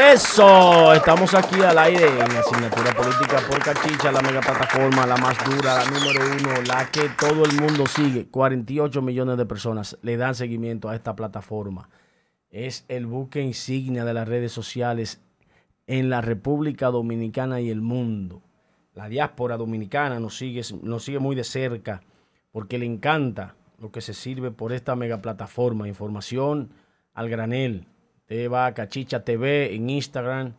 Eso, estamos aquí al aire en asignatura política por Cachicha, la mega plataforma, la más dura, la número uno, la que todo el mundo sigue. 48 millones de personas le dan seguimiento a esta plataforma. Es el buque insignia de las redes sociales en la República Dominicana y el mundo. La diáspora dominicana nos sigue, nos sigue muy de cerca porque le encanta lo que se sirve por esta mega plataforma. Información al granel, Usted va a Cachicha TV en Instagram,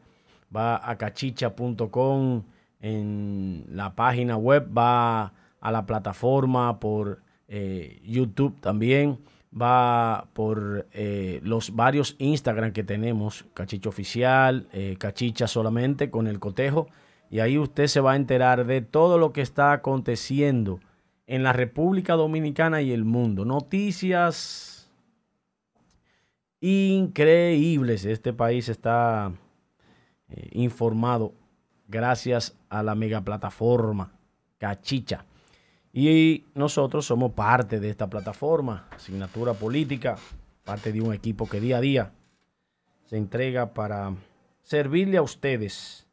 va a cachicha.com en la página web, va a la plataforma por eh, YouTube también, va por eh, los varios Instagram que tenemos, Cachicha Oficial, eh, Cachicha solamente con el cotejo, y ahí usted se va a enterar de todo lo que está aconteciendo en la República Dominicana y el mundo. Noticias increíbles. Este país está eh, informado gracias a la mega plataforma Cachicha. Y nosotros somos parte de esta plataforma, asignatura política, parte de un equipo que día a día se entrega para servirle a ustedes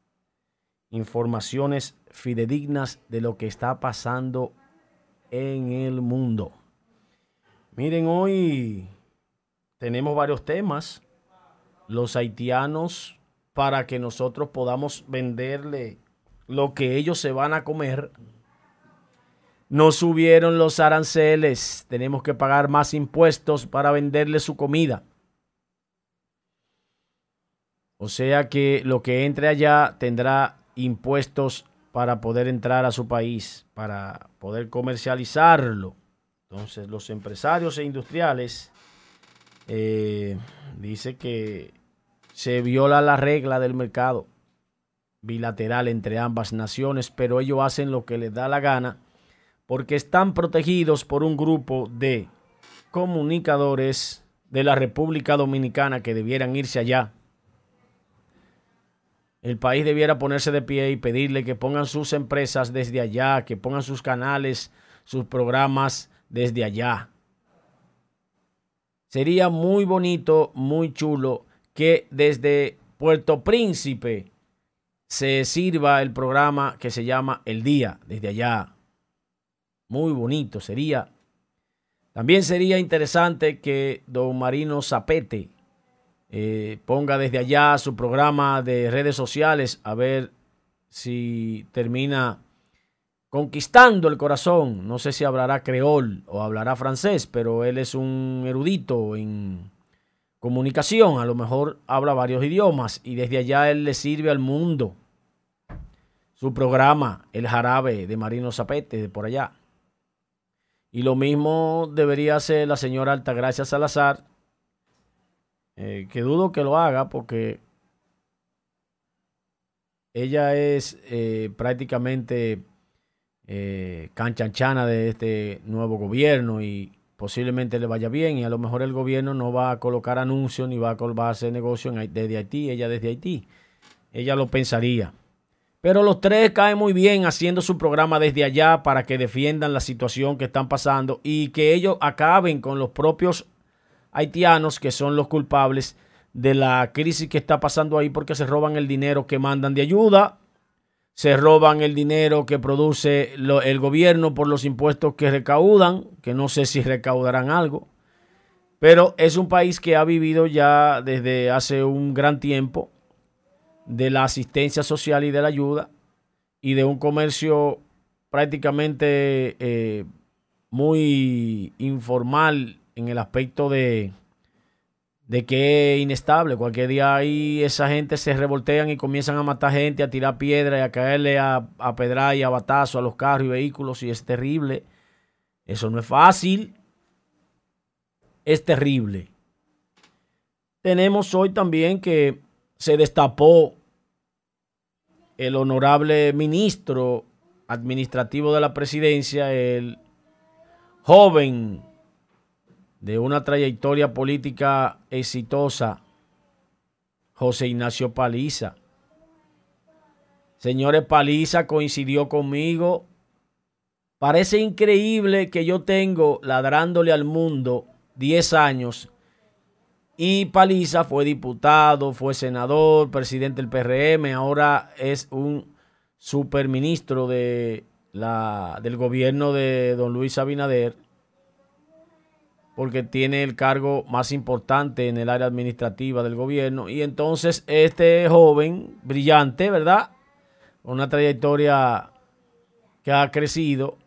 informaciones fidedignas de lo que está pasando en el mundo. Miren, hoy tenemos varios temas. Los haitianos, para que nosotros podamos venderle lo que ellos se van a comer, no subieron los aranceles. Tenemos que pagar más impuestos para venderle su comida. O sea que lo que entre allá tendrá impuestos para poder entrar a su país, para poder comercializarlo. Entonces los empresarios e industriales eh, dice que se viola la regla del mercado bilateral entre ambas naciones, pero ellos hacen lo que les da la gana porque están protegidos por un grupo de comunicadores de la República Dominicana que debieran irse allá. El país debiera ponerse de pie y pedirle que pongan sus empresas desde allá, que pongan sus canales, sus programas desde allá. Sería muy bonito, muy chulo que desde Puerto Príncipe se sirva el programa que se llama El Día, desde allá. Muy bonito sería. También sería interesante que don Marino Zapete eh, ponga desde allá su programa de redes sociales a ver si termina conquistando el corazón. No sé si hablará creol o hablará francés, pero él es un erudito en comunicación. A lo mejor habla varios idiomas y desde allá él le sirve al mundo. Su programa, El Jarabe de Marino Zapete, de por allá. Y lo mismo debería hacer la señora Altagracia Salazar, eh, que dudo que lo haga porque ella es eh, prácticamente eh, canchanchana de este nuevo gobierno y posiblemente le vaya bien y a lo mejor el gobierno no va a colocar anuncios ni va a, hacer negocio desde Haití, ella desde Haití. Ella lo pensaría. Pero los tres caen muy bien haciendo su programa desde allá para que defiendan la situación que están pasando y que ellos acaben con los propios haitianos que son los culpables de la crisis que está pasando ahí porque se roban el dinero que mandan de ayuda se roban el dinero que produce el gobierno por los impuestos que recaudan, que no sé si recaudarán algo, pero es un país que ha vivido ya desde hace un gran tiempo de la asistencia social y de la ayuda y de un comercio prácticamente eh, muy informal en el aspecto de, de que es inestable. Cualquier día ahí esa gente se revoltean y comienzan a matar gente, a tirar piedra y a caerle a, a y a batazo a los carros y vehículos y es terrible. Eso no es fácil. Es terrible. Tenemos hoy también que se destapó el honorable ministro administrativo de la presidencia, el joven de una trayectoria política exitosa, José Ignacio Paliza. Señores, Paliza coincidió conmigo. Parece increíble que yo tengo ladrándole al mundo 10 años Y Paliza fue diputado, fue senador, presidente del PRM, ahora es un superministro de la, del gobierno de don Luis Abinader, porque tiene el cargo más importante en el área administrativa del gobierno. Y entonces este joven, brillante, ¿verdad? Una trayectoria que ha crecido,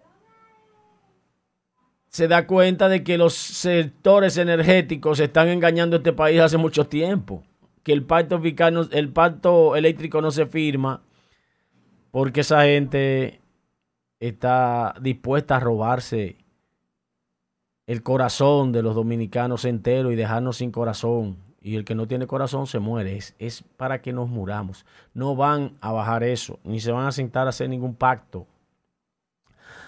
se da cuenta de que los sectores energéticos están engañando a este país hace mucho tiempo. Que el pacto, el pacto eléctrico no se firma porque esa gente está dispuesta a robarse el corazón de los dominicanos enteros y dejarnos sin corazón. Y el que no tiene corazón se muere. Es, es para que nos muramos. No van a bajar eso, ni se van a sentar a hacer ningún pacto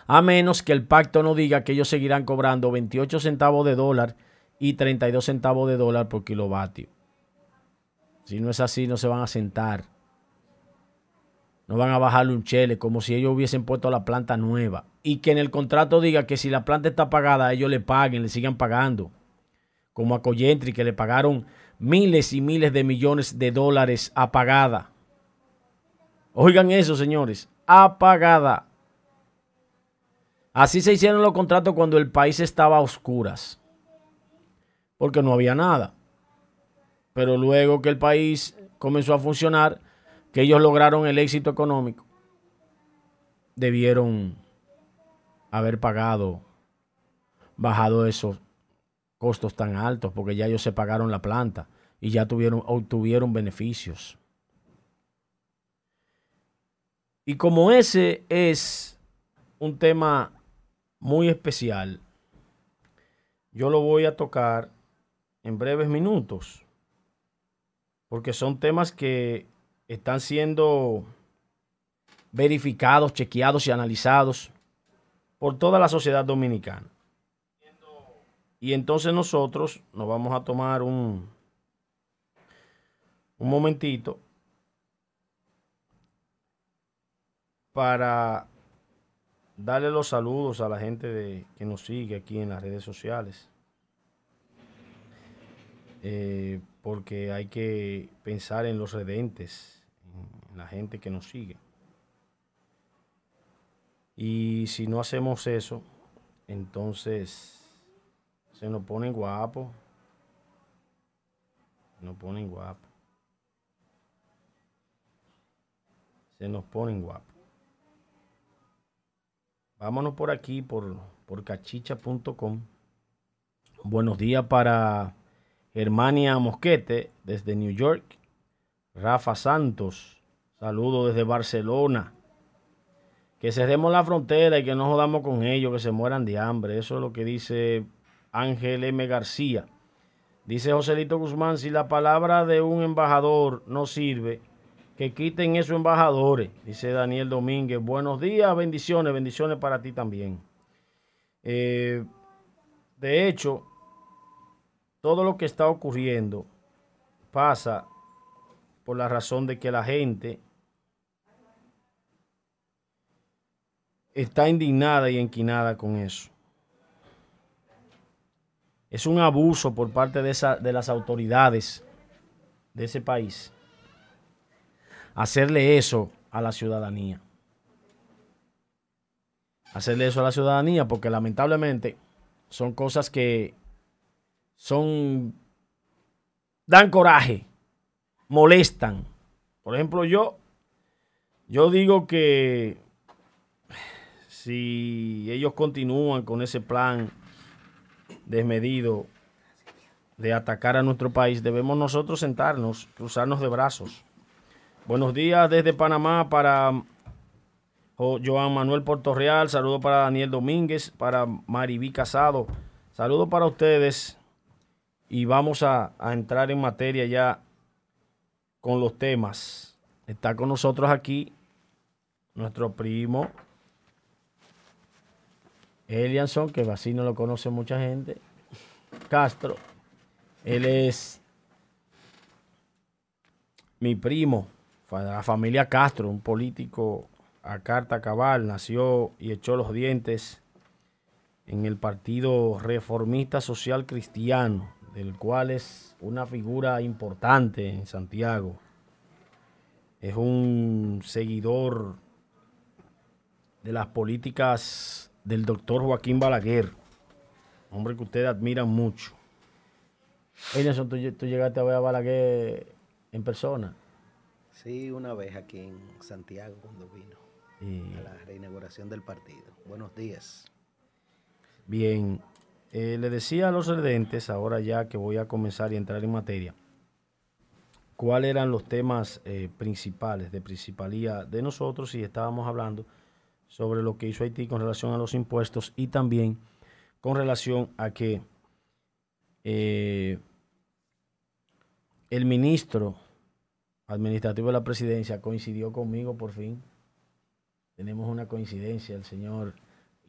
a menos que el pacto no diga que ellos seguirán cobrando 28 centavos de dólar y 32 centavos de dólar por kilovatio. Si no es así, no se van a sentar. No van a bajarle un chele como si ellos hubiesen puesto la planta nueva. Y que en el contrato diga que si la planta está pagada, ellos le paguen, le sigan pagando. Como a Coyentri, que le pagaron miles y miles de millones de dólares apagada. Oigan eso, señores. Apagada. Así se hicieron los contratos cuando el país estaba a oscuras, porque no había nada. Pero luego que el país comenzó a funcionar, que ellos lograron el éxito económico, debieron haber pagado, bajado esos costos tan altos, porque ya ellos se pagaron la planta y ya tuvieron, obtuvieron beneficios. Y como ese es un tema muy especial. Yo lo voy a tocar en breves minutos, porque son temas que están siendo verificados, chequeados y analizados por toda la sociedad dominicana. Y entonces nosotros nos vamos a tomar un, un momentito para darle los saludos a la gente de, que nos sigue aquí en las redes sociales. Eh, porque hay que pensar en los redentes, en la gente que nos sigue. Y si no hacemos eso, entonces se nos ponen guapos. Se nos ponen guapos. Se nos ponen guapos. Vámonos por aquí, por, por cachicha.com. Buenos días para Germania Mosquete desde New York. Rafa Santos, saludo desde Barcelona. Que cerremos la frontera y que no jodamos con ellos, que se mueran de hambre. Eso es lo que dice Ángel M. García. Dice Joselito Guzmán, si la palabra de un embajador no sirve, que quiten esos embajadores, dice Daniel Domínguez. Buenos días, bendiciones, bendiciones para ti también. Eh, de hecho, todo lo que está ocurriendo pasa por la razón de que la gente está indignada y enquinada con eso. Es un abuso por parte de, esa, de las autoridades de ese país hacerle eso a la ciudadanía. Hacerle eso a la ciudadanía porque lamentablemente son cosas que son dan coraje, molestan. Por ejemplo, yo yo digo que si ellos continúan con ese plan desmedido de atacar a nuestro país, debemos nosotros sentarnos, cruzarnos de brazos Buenos días desde Panamá para Joan Manuel Portorreal. Saludo para Daniel Domínguez, para Mariví Casado. Saludo para ustedes. Y vamos a entrar en materia ya con los temas. Está con nosotros aquí nuestro primo Elianson, que así no lo conoce mucha gente. Castro. Él es mi primo la familia Castro, un político a carta cabal, nació y echó los dientes en el Partido Reformista Social Cristiano del cual es una figura importante en Santiago. Es un seguidor de las políticas del doctor Joaquín Balaguer, hombre que ustedes admiran mucho. Nelson, ¿tú, tú llegaste a ver a Balaguer en persona. Sí, una vez aquí en Santiago cuando vino a la reinauguración del partido. Buenos días. Bien, eh, le decía a los redentes, ahora ya que voy a comenzar y entrar en materia, cuáles eran los temas eh, principales de principalía de nosotros y estábamos hablando sobre lo que hizo Haití con relación a los impuestos y también con relación a que eh, el ministro administrativo de la presidencia coincidió conmigo por fin. Tenemos una coincidencia, el señor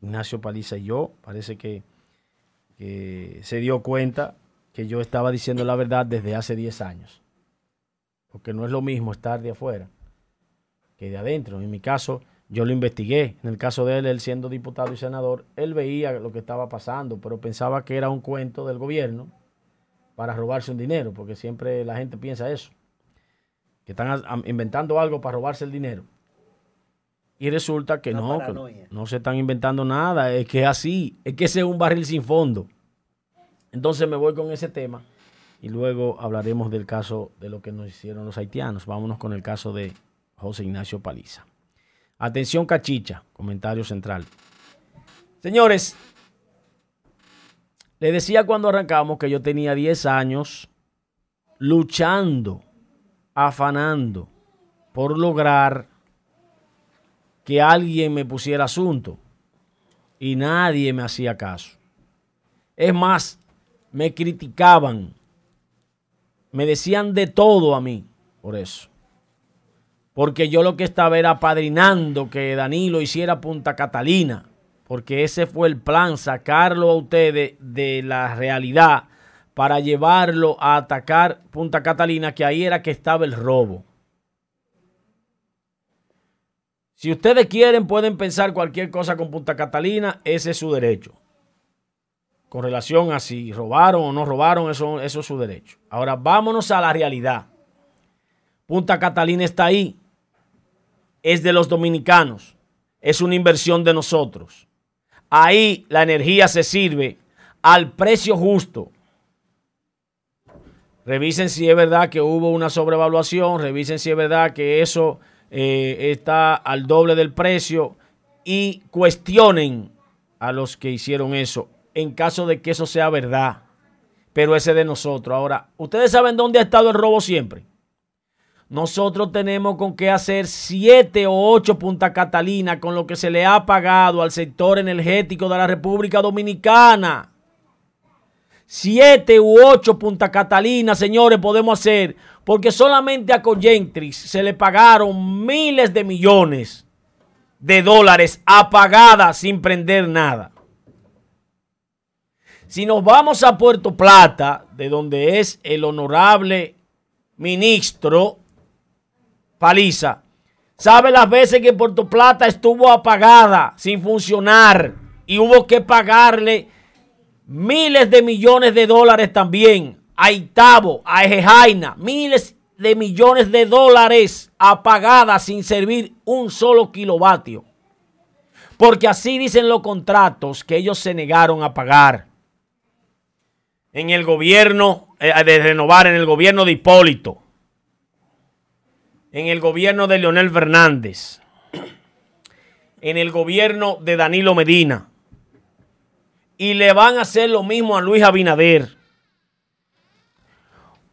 Ignacio Paliza y yo. Parece que, que se dio cuenta que yo estaba diciendo la verdad desde hace 10 años. Porque no es lo mismo estar de afuera que de adentro. En mi caso, yo lo investigué. En el caso de él, él siendo diputado y senador, él veía lo que estaba pasando, pero pensaba que era un cuento del gobierno para robarse un dinero, porque siempre la gente piensa eso, que están inventando algo para robarse el dinero. Y resulta que no, que no se están inventando nada, es que es así, es que ese es un barril sin fondo. Entonces me voy con ese tema y luego hablaremos del caso de lo que nos hicieron los haitianos. Vámonos con el caso de José Ignacio Paliza. Atención cachicha, comentario central. Señores, le decía cuando arrancamos que yo tenía 10 años luchando, afanando por lograr que alguien me pusiera asunto y nadie me hacía caso. Es más, me criticaban, me decían de todo a mí por eso porque yo lo que estaba era padrinando que Danilo hiciera Punta Catalina, porque ese fue el plan, sacarlo a ustedes de la realidad para llevarlo a atacar Punta Catalina, que ahí era que estaba el robo. Si ustedes quieren, pueden pensar cualquier cosa con Punta Catalina, ese es su derecho. Con relación a si robaron o no robaron, eso, eso es su derecho. Ahora vámonos a la realidad. Punta Catalina está ahí es de los dominicanos, es una inversión de nosotros. Ahí la energía se sirve al precio justo. Revisen si es verdad que hubo una sobrevaluación, revisen si es verdad que eso eh, está al doble del precio y cuestionen a los que hicieron eso en caso de que eso sea verdad. Pero ese de nosotros. Ahora, ¿ustedes saben dónde ha estado el robo siempre? Nosotros tenemos con qué hacer siete o ocho Punta Catalina con lo que se le ha pagado al sector energético de la República Dominicana. Siete u ocho Punta Catalina, señores, podemos hacer, porque solamente a Coyentrix se le pagaron miles de millones de dólares apagadas sin prender nada. Si nos vamos a Puerto Plata, de donde es el honorable ministro paliza. ¿Sabe las veces que Puerto Plata estuvo apagada, sin funcionar, y hubo que pagarle miles de millones de dólares también a Itabo, a Ejejaina, miles de millones de dólares apagada sin servir un solo kilovatio? Porque así dicen los contratos que ellos se negaron a pagar. En el gobierno, eh, de renovar en el gobierno de Hipólito en el gobierno de Leonel Fernández, en el gobierno de Danilo Medina, y le van a hacer lo mismo a Luis Abinader.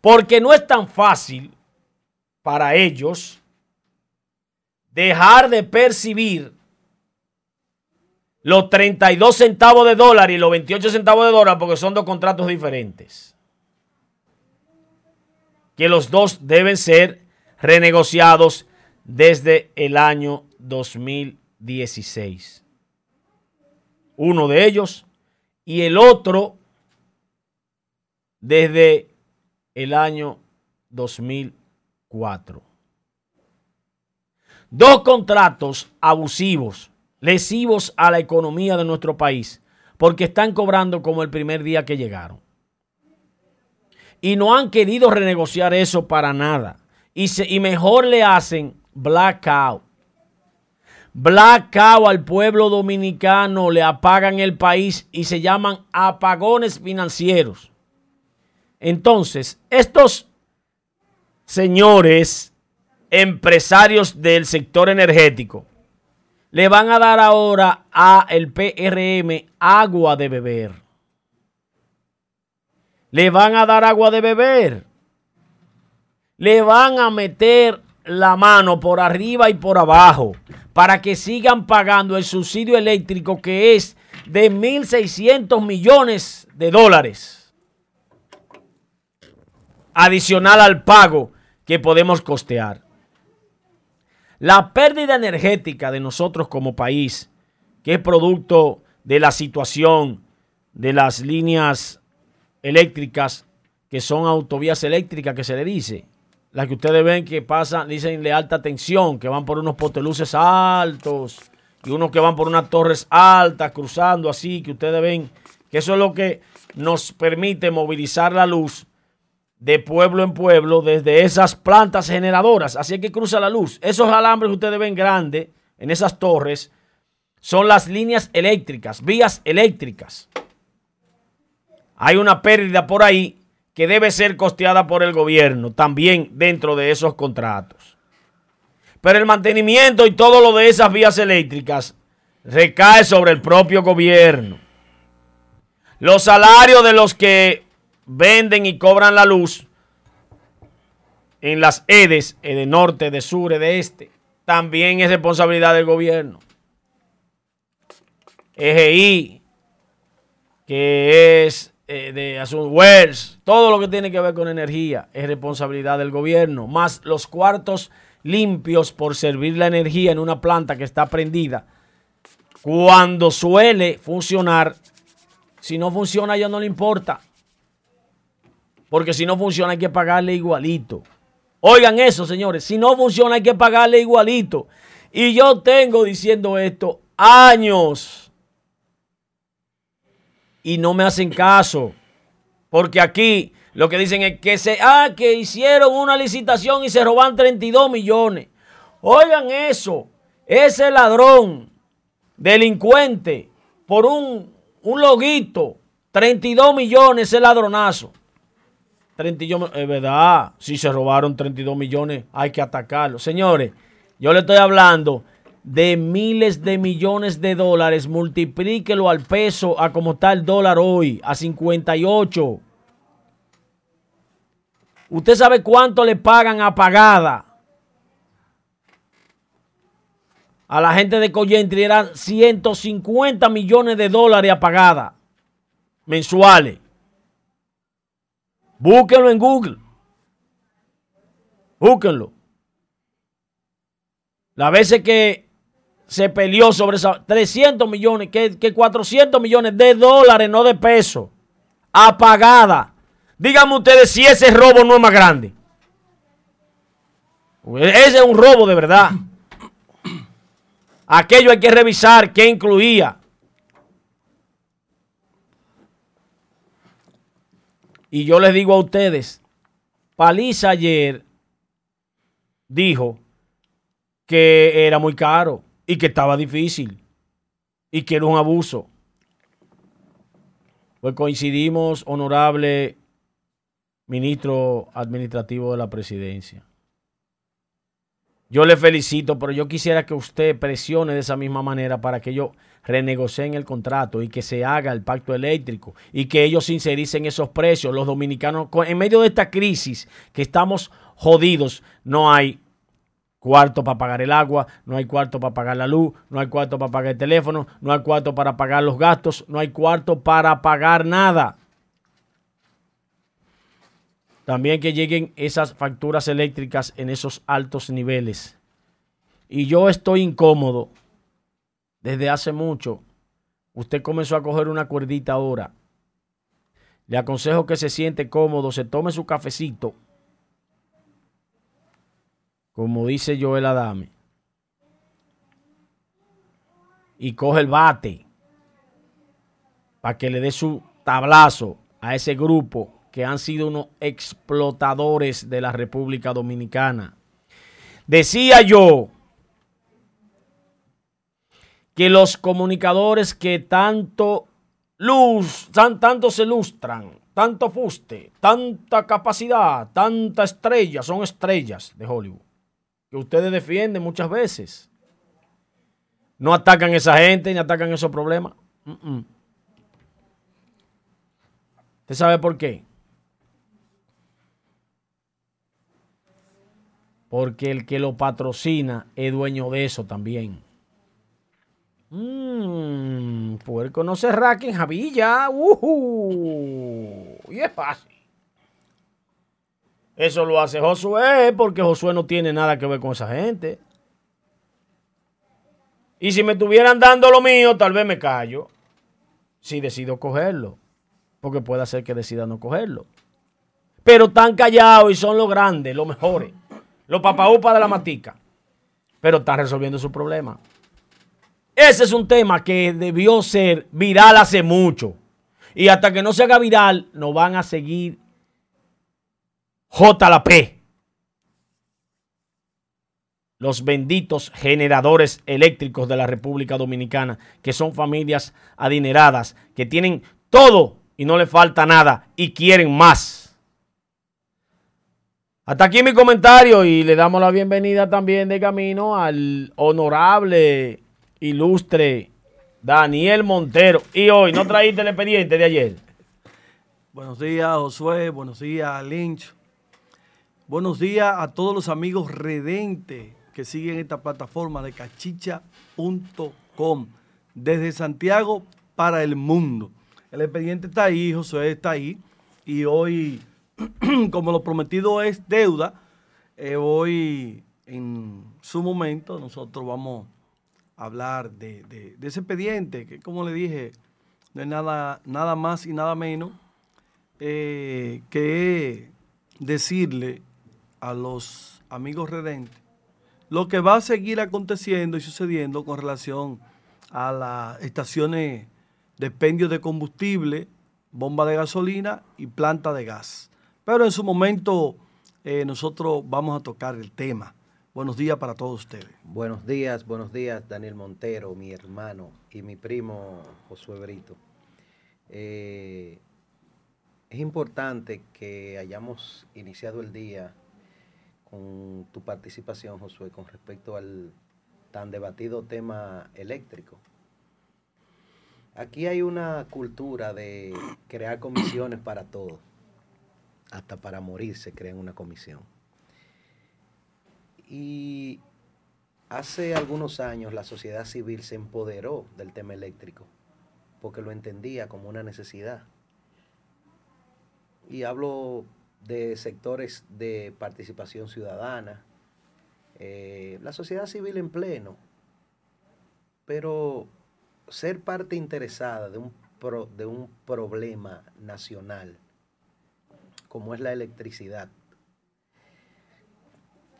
Porque no es tan fácil para ellos dejar de percibir los 32 centavos de dólar y los 28 centavos de dólar porque son dos contratos diferentes. Que los dos deben ser renegociados desde el año 2016. Uno de ellos y el otro desde el año 2004. Dos contratos abusivos, lesivos a la economía de nuestro país, porque están cobrando como el primer día que llegaron. Y no han querido renegociar eso para nada. Y, mejor le hacen blackout. Blackout al pueblo dominicano, le apagan el país y se llaman apagones financieros. Entonces, estos señores empresarios del sector energético le van a dar ahora a el PRM agua de beber. Le van a dar agua de beber. Le van a meter la mano por arriba y por abajo para que sigan pagando el subsidio eléctrico que es de 1.600 millones de dólares. Adicional al pago que podemos costear. La pérdida energética de nosotros como país, que es producto de la situación de las líneas eléctricas, que son autovías eléctricas que se le dice, las que ustedes ven que pasan, dicen de alta tensión, que van por unos poteluces altos y unos que van por unas torres altas, cruzando así, que ustedes ven que eso es lo que nos permite movilizar la luz de pueblo en pueblo desde esas plantas generadoras. Así que cruza la luz. Esos alambres que ustedes ven grandes en esas torres son las líneas eléctricas, vías eléctricas. Hay una pérdida por ahí que debe ser costeada por el gobierno también dentro de esos contratos. Pero el mantenimiento y todo lo de esas vías eléctricas recae sobre el propio gobierno. Los salarios de los que venden y cobran la luz en las EDES, de norte, de sur, de este, también es responsabilidad del gobierno. EGI, que es eh, de Azul todo lo que tiene que ver con energía es responsabilidad del gobierno, más los cuartos limpios por servir la energía en una planta que está prendida. Cuando suele funcionar, si no funciona ya no le importa. Porque si no funciona hay que pagarle igualito. Oigan eso, señores. Si no funciona hay que pagarle igualito. Y yo tengo diciendo esto años. Y no me hacen caso. Porque aquí lo que dicen es que se ah, que hicieron una licitación y se roban 32 millones. Oigan eso. Ese ladrón, delincuente, por un, un loguito, 32 millones ese ladronazo. 32 es verdad, si se robaron 32 millones, hay que atacarlo. Señores, yo le estoy hablando de miles de millones de dólares, multiplíquelo al peso, a como está el dólar hoy, a 58. ¿Usted sabe cuánto le pagan a pagada? A la gente de Coyentri eran 150 millones de dólares a pagada mensuales. Búsquenlo en Google. Búsquenlo. Las veces que se peleó sobre esos 300 millones, que, que 400 millones de dólares, no de pesos, apagada. Díganme ustedes si ese robo no es más grande. Ese es un robo de verdad. Aquello hay que revisar qué incluía. Y yo les digo a ustedes, Paliza ayer dijo que era muy caro y que estaba difícil y que era un abuso. Pues coincidimos, honorable ministro administrativo de la presidencia. Yo le felicito, pero yo quisiera que usted presione de esa misma manera para que yo renegocien el contrato y que se haga el pacto eléctrico y que ellos sincericen esos precios. Los dominicanos, en medio de esta crisis que estamos jodidos, no hay cuarto para pagar el agua, no hay cuarto para pagar la luz, no hay cuarto para pagar el teléfono, no hay cuarto para pagar los gastos, no hay cuarto para pagar nada. También que lleguen esas facturas eléctricas en esos altos niveles. Y yo estoy incómodo desde hace mucho. Usted comenzó a coger una cuerdita ahora. Le aconsejo que se siente cómodo, se tome su cafecito. Como dice Joel Adame. Y coge el bate para que le dé su tablazo a ese grupo que han sido unos explotadores de la República Dominicana. Decía yo que los comunicadores que tanto luz, tanto se lustran, tanto fuste, tanta capacidad, tanta estrella, son estrellas de Hollywood, que ustedes defienden muchas veces. No atacan a esa gente ni atacan esos problemas. ¿Usted sabe por qué? Porque el que lo patrocina es dueño de eso también. Mmm, puerco no se raque Javilla. Uh y es fácil. Eso lo hace Josué porque Josué no tiene nada que ver con esa gente. Y si me estuvieran dando lo mío, tal vez me callo. Si decido cogerlo. Porque puede ser que decida no cogerlo. Pero están callados y son los grandes, los mejores. Los papaúpas de la matica. Pero están resolviendo su problema. Ese es un tema que debió ser viral hace mucho. Y hasta que no se haga viral, nos van a seguir JLP. Los benditos generadores eléctricos de la República Dominicana, que son familias adineradas, que tienen todo y no le falta nada y quieren más. Hasta aquí mi comentario y le damos la bienvenida también de camino al honorable ilustre Daniel Montero. Y hoy, ¿no traíste el expediente de ayer? Buenos días, Josué. Buenos días, Lynch. Buenos días a todos los amigos redentes que siguen esta plataforma de cachicha.com desde Santiago para el mundo. El expediente está ahí, Josué está ahí. Y hoy, como lo prometido es deuda, eh, hoy en su momento nosotros vamos hablar de, ese expediente, que como le dije, no es nada, nada más y nada menos eh, que decirle a los amigos redentes lo que va a seguir aconteciendo y sucediendo con relación a las estaciones de expendio de combustible, bomba de gasolina y planta de gas. Pero en su momento eh, nosotros vamos a tocar el tema. Buenos días para todos ustedes. Buenos días, buenos días, Daniel Montero, mi hermano y mi primo Josué Brito. Eh, es importante que hayamos iniciado el día con tu participación, Josué, con respecto al tan debatido tema eléctrico. Aquí hay una cultura de crear comisiones para todo. Hasta para morir se crea una comisión. Y hace algunos años la sociedad civil se empoderó del tema eléctrico porque lo entendía como una necesidad. Y hablo de sectores de participación ciudadana, eh, la sociedad civil en pleno, pero ser parte interesada de un, de un problema nacional como es la electricidad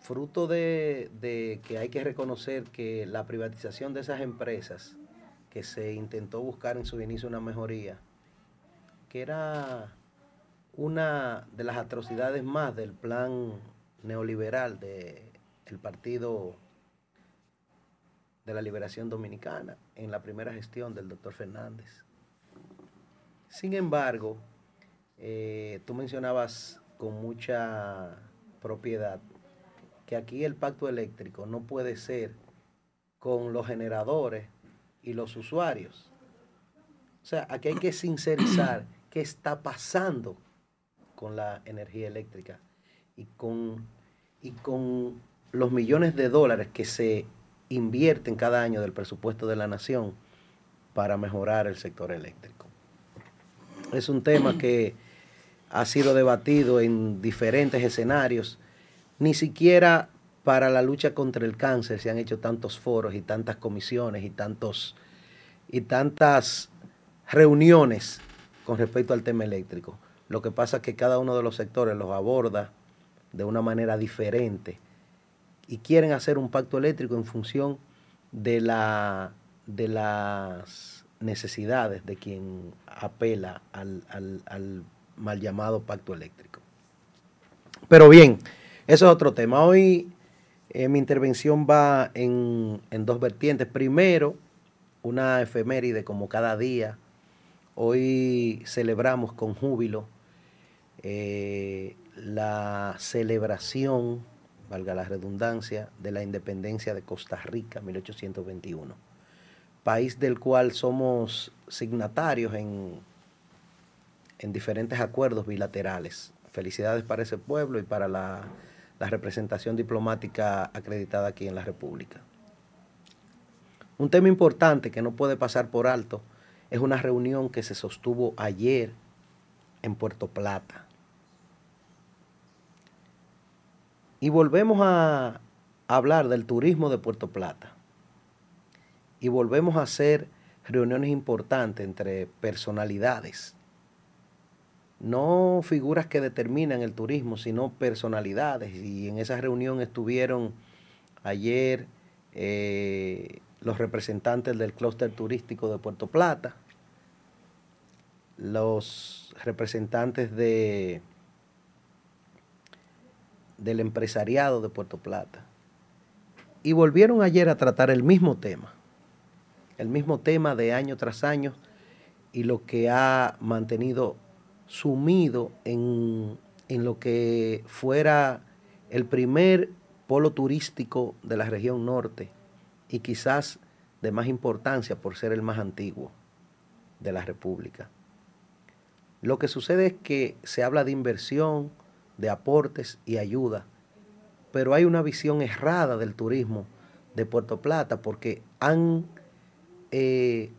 fruto de, que hay que reconocer que la privatización de esas empresas, que se intentó buscar en su inicio una mejoría, que era una de las atrocidades más del plan neoliberal del Partido de la Liberación Dominicana en la primera gestión del doctor Fernández. Sin embargo, eh, tú mencionabas con mucha propiedad que aquí el pacto eléctrico no puede ser con los generadores y los usuarios. O sea, aquí hay que sincerizar qué está pasando con la energía eléctrica y con, y con los millones de dólares que se invierten cada año del presupuesto de la nación para mejorar el sector eléctrico. Es un tema que ha sido debatido en diferentes escenarios ni siquiera para la lucha contra el cáncer se han hecho tantos foros y tantas comisiones y tantos y tantas reuniones con respecto al tema eléctrico. Lo que pasa es que cada uno de los sectores los aborda de una manera diferente y quieren hacer un pacto eléctrico en función de, de las necesidades de quien apela al mal llamado pacto eléctrico. Pero bien, eso es otro tema. Hoy eh, mi intervención va en, dos vertientes. Primero, una efeméride como cada día. Hoy celebramos con júbilo eh, la celebración, valga la redundancia, de la independencia de Costa Rica, 1821, país del cual somos signatarios en, en diferentes acuerdos bilaterales. Felicidades para ese pueblo y para la, la representación diplomática acreditada aquí en la República. Un tema importante que no puede pasar por alto es una reunión que se sostuvo ayer en Puerto Plata. Y volvemos a hablar del turismo de Puerto Plata. Y volvemos a hacer reuniones importantes entre personalidades no figuras que determinan el turismo, sino personalidades. Y en esa reunión estuvieron ayer eh, los representantes del clúster turístico de Puerto Plata, los representantes de, del empresariado de Puerto Plata. Y volvieron ayer a tratar el mismo tema, el mismo tema de año tras año y lo que ha mantenido sumido en, lo que fuera el primer polo turístico de la región norte y quizás de más importancia por ser el más antiguo de la República. Lo que sucede es que se habla de inversión, de aportes y ayuda, pero hay una visión errada del turismo de Puerto Plata porque han eh,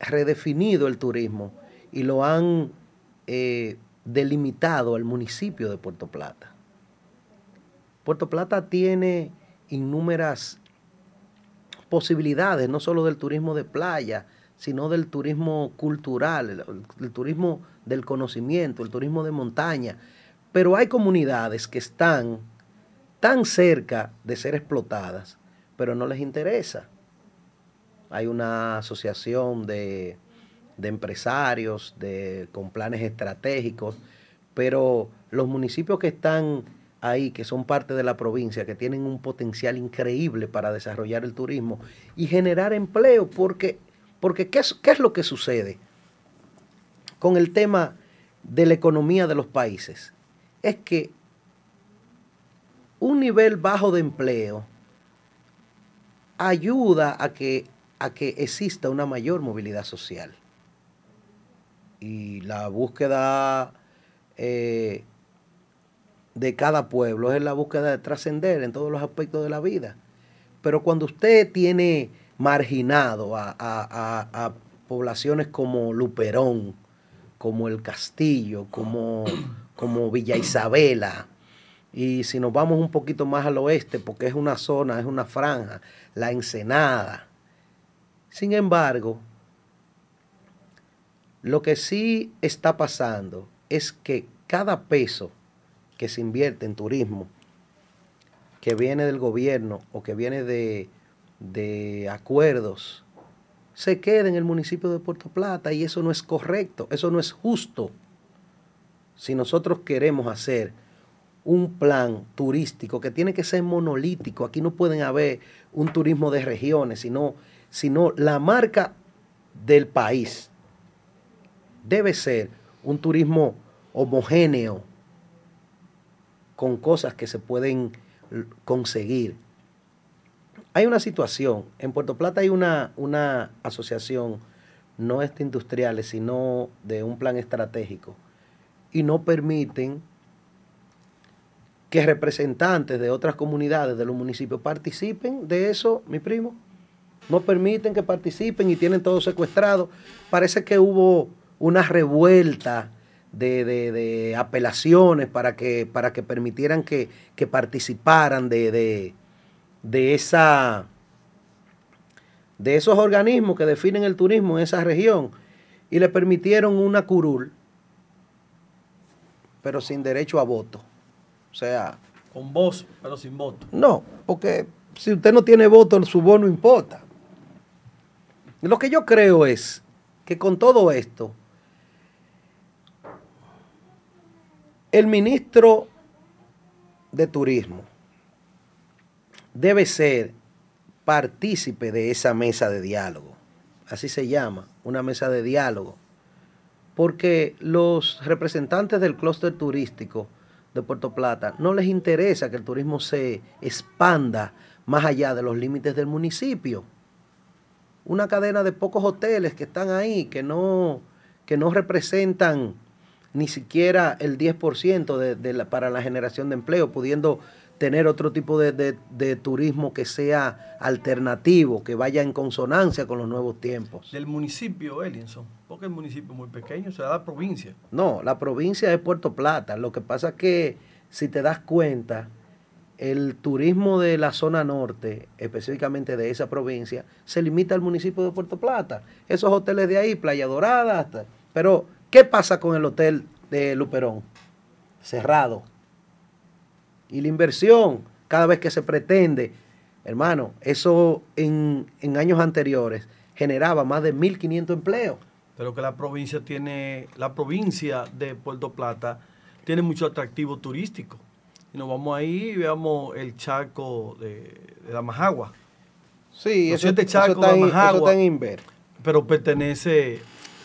redefinido el turismo y lo han eh, delimitado al municipio de Puerto Plata. Puerto Plata tiene innúmeras posibilidades, no solo del turismo de playa, sino del turismo cultural, el, el, turismo del conocimiento, el turismo de montaña. Pero hay comunidades que están tan cerca de ser explotadas, pero no les interesa. Hay una asociación de empresarios, de, con planes estratégicos, pero los municipios que están ahí, que son parte de la provincia, que tienen un potencial increíble para desarrollar el turismo y generar empleo, porque, porque ¿qué, es, ¿qué es lo que sucede con el tema de la economía de los países? Es que un nivel bajo de empleo ayuda a que, a que exista una mayor movilidad social y la búsqueda eh, de cada pueblo es la búsqueda de trascender en todos los aspectos de la vida. Pero cuando usted tiene marginado a, poblaciones como Luperón, como El Castillo, como, como Villa Isabela, y si nos vamos un poquito más al oeste, porque es una zona, es una franja, la Ensenada. Sin embargo, lo que sí está pasando es que cada peso que se invierte en turismo, que viene del gobierno o que viene de, acuerdos, se queda en el municipio de Puerto Plata y eso no es correcto, eso no es justo. Si nosotros queremos hacer un plan turístico que tiene que ser monolítico, aquí no pueden haber un turismo de regiones, sino, sino la marca del país debe ser un turismo homogéneo, con cosas que se pueden conseguir. Hay una situación, en Puerto Plata hay una, una asociación, no este industriales, sino de un plan estratégico, y no permiten que representantes de otras comunidades de los municipios participen de eso, mi primo. No permiten que participen y tienen todo secuestrado. Parece que hubo una revuelta de, apelaciones para que, para que permitieran que, participaran de, de, esa, de esos organismos que definen el turismo en esa región y le permitieron una curul, pero sin derecho a voto. O sea... Con voz, pero sin voto. No, porque si usted no tiene voto, su voto no importa. Lo que yo creo es que con todo esto, El ministro de Turismo debe ser partícipe de esa mesa de diálogo. Así se llama, una mesa de diálogo. Porque los representantes del clúster turístico de Puerto Plata no les interesa que el turismo se expanda más allá de los límites del municipio. Una cadena de pocos hoteles que están ahí, que no, que no representan ni siquiera el 10% de, de para la generación de empleo, pudiendo tener otro tipo de, turismo que sea alternativo, que vaya en consonancia con los nuevos tiempos. Del municipio, Elienson, porque el municipio es muy pequeño, o sea, la provincia. No, la provincia es Puerto Plata. Lo que pasa es que, si te das cuenta, el turismo de la zona norte, específicamente de esa provincia, se limita al municipio de Puerto Plata. Esos hoteles de ahí, Playa Dorada, hasta. Pero, ¿qué pasa con el hotel de Luperón? Cerrado y la inversión cada vez que se pretende. Hermano, eso en, años anteriores generaba más de 1.500 empleos. Pero que la provincia tiene, la provincia de Puerto Plata tiene mucho atractivo turístico. Y nos vamos ahí y veamos el charco de, la Majagua. Sí, eso, charco está, en, eso está Inver. Pero pertenece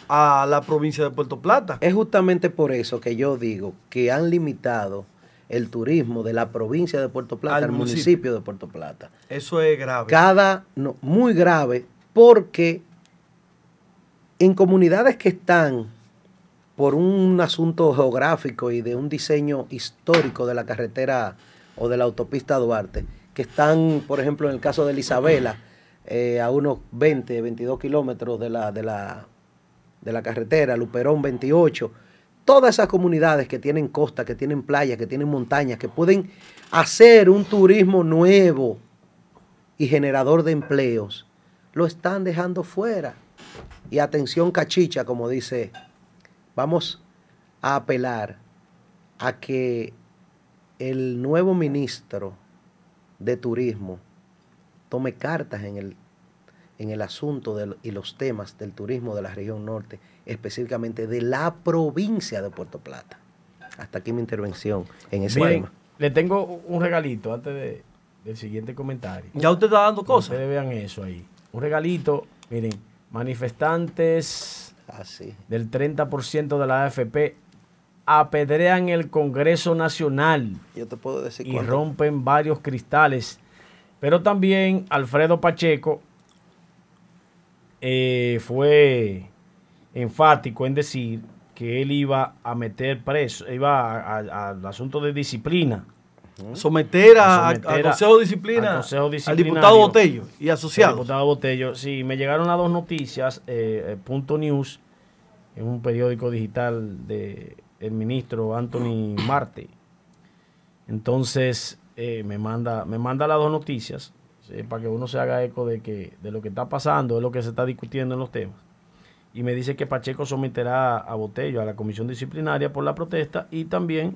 a la provincia de Puerto Plata. Es justamente por eso que yo digo que han limitado el turismo de la provincia de Puerto Plata al, municipio. de Puerto Plata. Eso es grave. Cada, no, muy grave, porque en comunidades que están por un asunto geográfico y de un diseño histórico de la carretera o de la autopista Duarte, que están, por ejemplo, en el caso de Isabela, eh, a unos 20, 22 kilómetros de la, de, la, de la carretera, Luperón 28, todas esas comunidades que tienen costa, que tienen playas, que tienen montañas, que pueden hacer un turismo nuevo y generador de empleos, lo están dejando fuera. Y atención cachicha, como dice, vamos a apelar a que el nuevo ministro de Turismo tome cartas en el, en el asunto y los temas del turismo de la región norte específicamente de la provincia de Puerto Plata. Hasta aquí mi intervención en ese tema. Le tengo un regalito antes del siguiente comentario. Ya usted está dando cosas. Ustedes vean eso ahí. Un regalito, miren, manifestantes ah, del 30% de la AFP apedrean el Congreso Nacional. Yo te puedo decir y rompen varios cristales. Pero también Alfredo Pacheco eh, fue enfático en decir que él iba a meter preso, iba al asunto de disciplina. Someter, a, al Consejo de Disciplina al, diputado Botello y asociado. diputado Botello, sí, me llegaron las dos noticias, eh, eh, Punto News, en un periódico digital de el ministro Anthony Marte. Entonces, eh, me, manda, me manda las dos noticias para que uno se haga eco de, que, de lo que está pasando, de lo que se está discutiendo en los temas y me dice que Pacheco someterá a Botello a la comisión disciplinaria por la protesta y también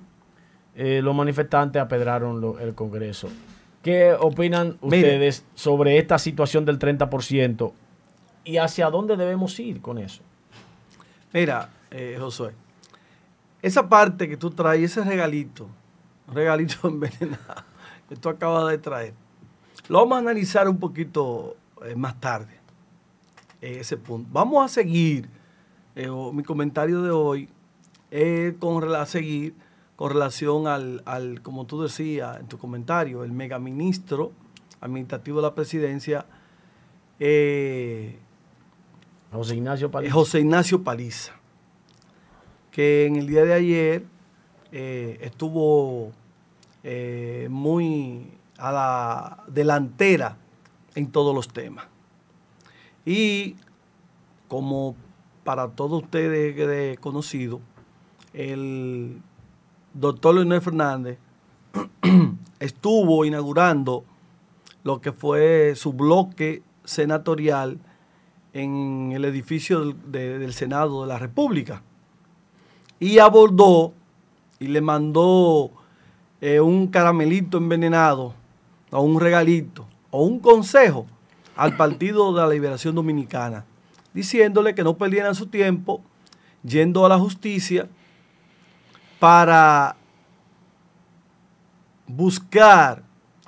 eh, los manifestantes apedraron el Congreso. ¿Qué opinan ustedes sobre esta situación del 30% y hacia dónde debemos ir con eso? Mira, eh, Josué, esa parte que tú traes, ese regalito, regalito envenenado que tú acabas de traer, lo vamos a analizar un poquito eh, más tarde ese punto. Vamos a seguir, eh, mi comentario de hoy es con, a seguir con relación al, como tú decías en tu comentario, el megaministro administrativo de la presidencia, eh, José Ignacio Paliza. José Ignacio Paliza, que en el día de ayer eh, estuvo muy a la delantera en todos los temas. Y como para todos ustedes conocido, el doctor Leonel Fernández estuvo inaugurando lo que fue su bloque senatorial en el edificio del, Senado de la República. Y abordó y le mandó eh, un caramelito envenenado o un regalito o un consejo al Partido de la Liberación Dominicana, diciéndole que no perdieran su tiempo yendo a la justicia para buscar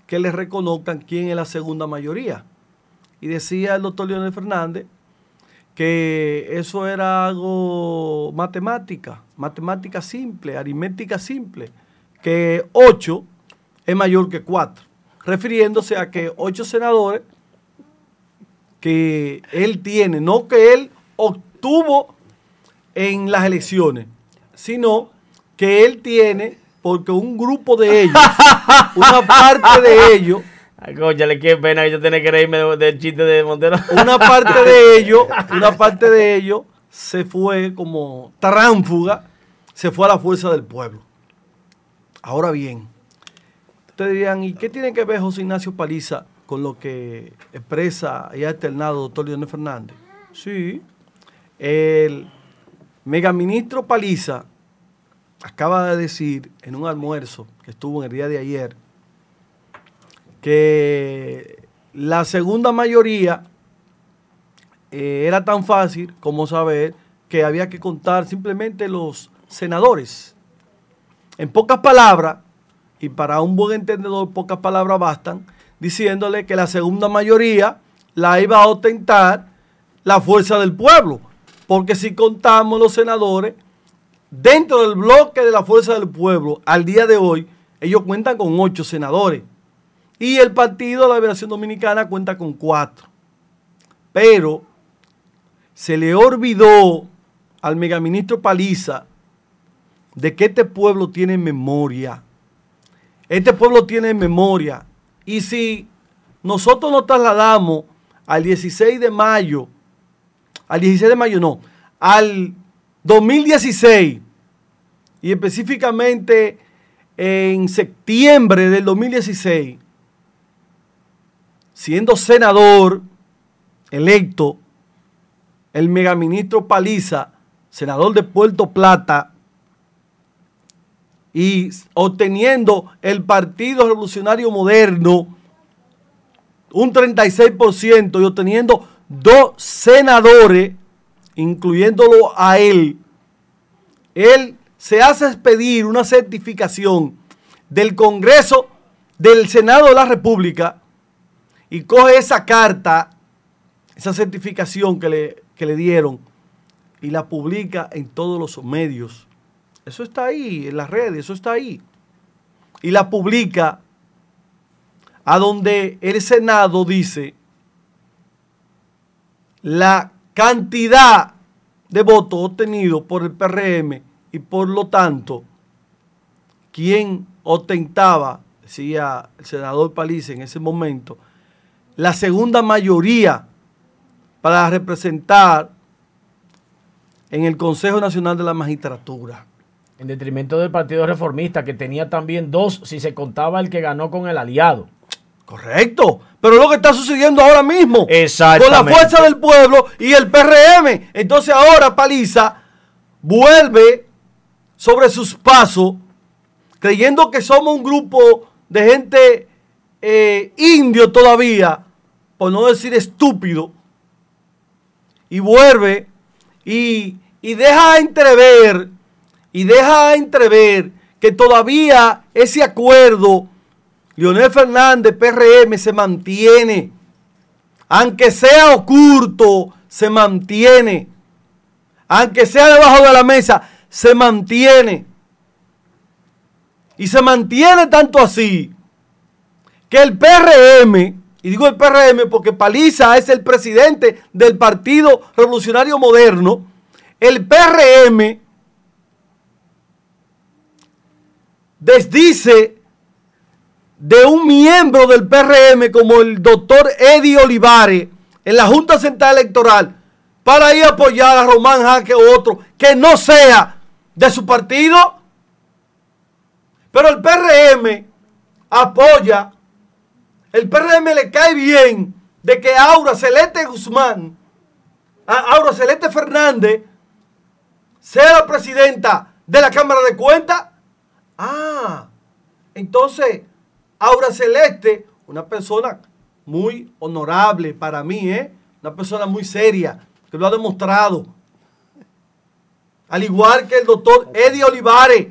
que les reconozcan quién es la segunda mayoría. Y decía el doctor Leonel Fernández que eso era algo matemática, matemática simple, aritmética simple, que 8 es mayor que 4, refiriéndose a que 8 senadores que él tiene, no que él obtuvo en las elecciones, sino que él tiene porque un grupo de ellos, una parte de ellos, le qué pena que yo tenga que reírme del chiste de Montero. Una parte de ellos, una parte de ellos se fue como tránfuga, se fue a la fuerza del pueblo. Ahora bien, ustedes dirían, ¿y qué tiene que ver José Ignacio Paliza con lo que expresa y ha externado el doctor Leonel Fernández? Sí, el megaministro Paliza acaba de decir en un almuerzo que estuvo en el día de ayer que la segunda mayoría eh, era tan fácil como saber que había que contar simplemente los senadores. En pocas palabras, y para un buen entendedor pocas palabras bastan, diciéndole que la segunda mayoría la iba a ostentar la fuerza del pueblo. Porque si contamos los senadores, Dentro del bloque de la Fuerza del Pueblo, al día de hoy, ellos cuentan con ocho senadores. Y el Partido de la Liberación Dominicana cuenta con cuatro. Pero se le olvidó al megaministro Paliza de que este pueblo tiene memoria. Este pueblo tiene memoria. Y si nosotros nos trasladamos al 16 de mayo, al 16 de mayo no, al 2016, y específicamente en septiembre del 2016, siendo senador electo, el megaministro Paliza, senador de Puerto Plata, y obteniendo el Partido Revolucionario Moderno un 36% y obteniendo dos senadores, incluyéndolo a él, él se hace pedir una certificación del Congreso del Senado de la República y coge esa carta, esa certificación que le, le dieron y la publica en todos los medios. Eso está ahí, en las redes, eso está ahí. Y la publica a donde el Senado dice la cantidad de votos obtenidos por el PRM y por lo tanto, quien ostentaba, decía el senador Palice en ese momento, la segunda mayoría para representar en el Consejo Nacional de la Magistratura. En detrimento del Partido Reformista, que tenía también dos, si se contaba el que ganó con el aliado. Correcto, pero lo que está sucediendo ahora mismo. Con la fuerza del pueblo y el PRM. Entonces ahora Paliza vuelve sobre sus pasos, creyendo que somos un grupo de gente eh, indio todavía, por no decir estúpido, y vuelve y, y deja entrever, y deja entrever que todavía ese acuerdo, Leonel Fernández, PRM, se mantiene, aunque sea oculto, se mantiene, aunque sea debajo de la mesa, se mantiene. Y se mantiene tanto así que el PRM, y digo el PRM porque Paliza es el presidente del Partido Revolucionario Moderno, el PRM desdice de un miembro del PRM como el doctor Eddie Olivares en la Junta Central Electoral para ir a apoyar a Román Jaque o otro que no sea de su partido. Pero el PRM apoya, el PRM le cae bien de que Aura Celeste Guzmán, Aura Celeste Fernández, sea la presidenta de la Cámara de Cuentas. Ah, entonces, Aura Celeste, una persona muy honorable para mí, ¿eh? una persona muy seria, que lo ha demostrado al igual que el doctor Eddie Olivares,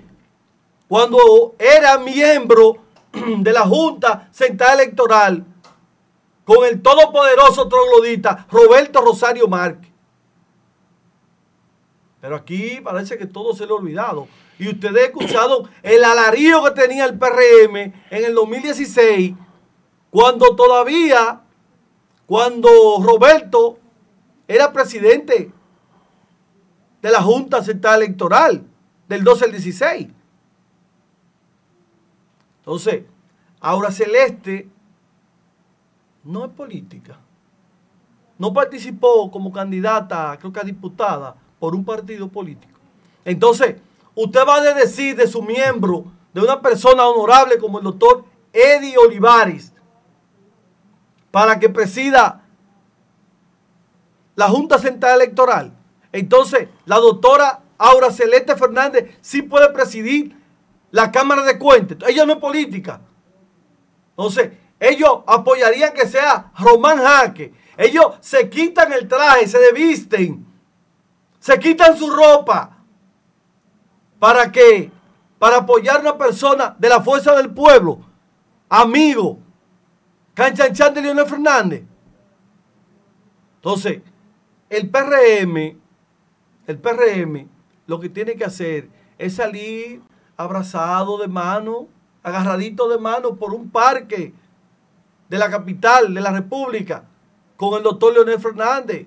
cuando era miembro de la Junta Central Electoral con el todopoderoso troglodita Roberto Rosario Márquez. Pero aquí parece que todo se le ha olvidado. Y ustedes han escuchado el alarío que tenía el PRM en el 2016, cuando todavía, cuando Roberto era presidente de la Junta Central Electoral del 12 al 16. Entonces, Aura Celeste no es política. No participó como candidata, creo que a diputada, por un partido político. Entonces, usted va a decir de su miembro, de una persona honorable como el doctor Eddie Olivares, para que presida la Junta Central Electoral. Entonces, la doctora Aura Celeste Fernández sí puede presidir la Cámara de Cuentas. Ella no es política. Entonces, ellos apoyarían que sea Román Jaque. Ellos se quitan el traje, se desvisten, se quitan su ropa. ¿Para qué? Para apoyar a una persona de la fuerza del pueblo, amigo, canchanchan de Leonel Fernández. Entonces, el PRM, el PRM, lo que tiene que hacer es salir abrazado de mano, agarradito de mano por un parque de la capital de la República con el doctor Leonel Fernández.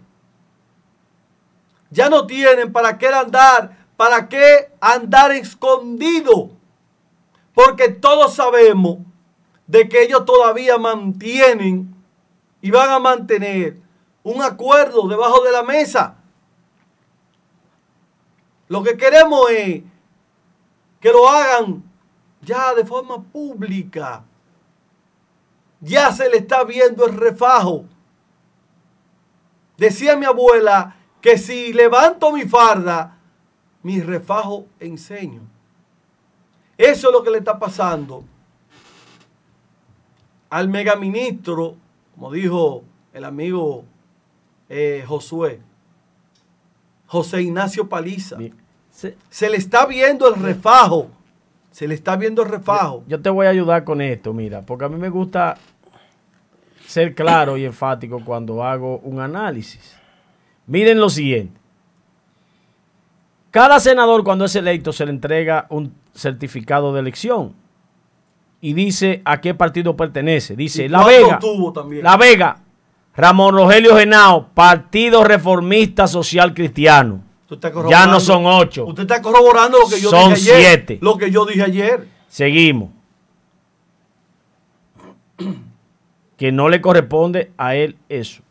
Ya no tienen para qué andar, para qué andar escondido. Porque todos sabemos de que ellos todavía mantienen y van a mantener un acuerdo debajo de la mesa. Lo que queremos es que lo hagan ya de forma pública. Ya se le está viendo el refajo. Decía mi abuela que si levanto mi farda, mi refajo enseño. Eso es lo que le está pasando al megaministro, como dijo el amigo eh, Josué, José Ignacio Paliza. Se, le está viendo el refajo. Se le está viendo el refajo. Yo, te voy a ayudar con esto, mira, porque a mí me gusta ser claro y enfático cuando hago un análisis. Miren lo siguiente. Cada senador cuando es electo se le entrega un certificado de elección y dice a qué partido pertenece. Dice La Vega. La Vega, Ramón Rogelio Genao, Partido Reformista Social Cristiano. Ya no son ocho. Usted está corroborando lo que yo dije ayer. siete. Lo que yo dije ayer. Seguimos. que no le corresponde a él eso.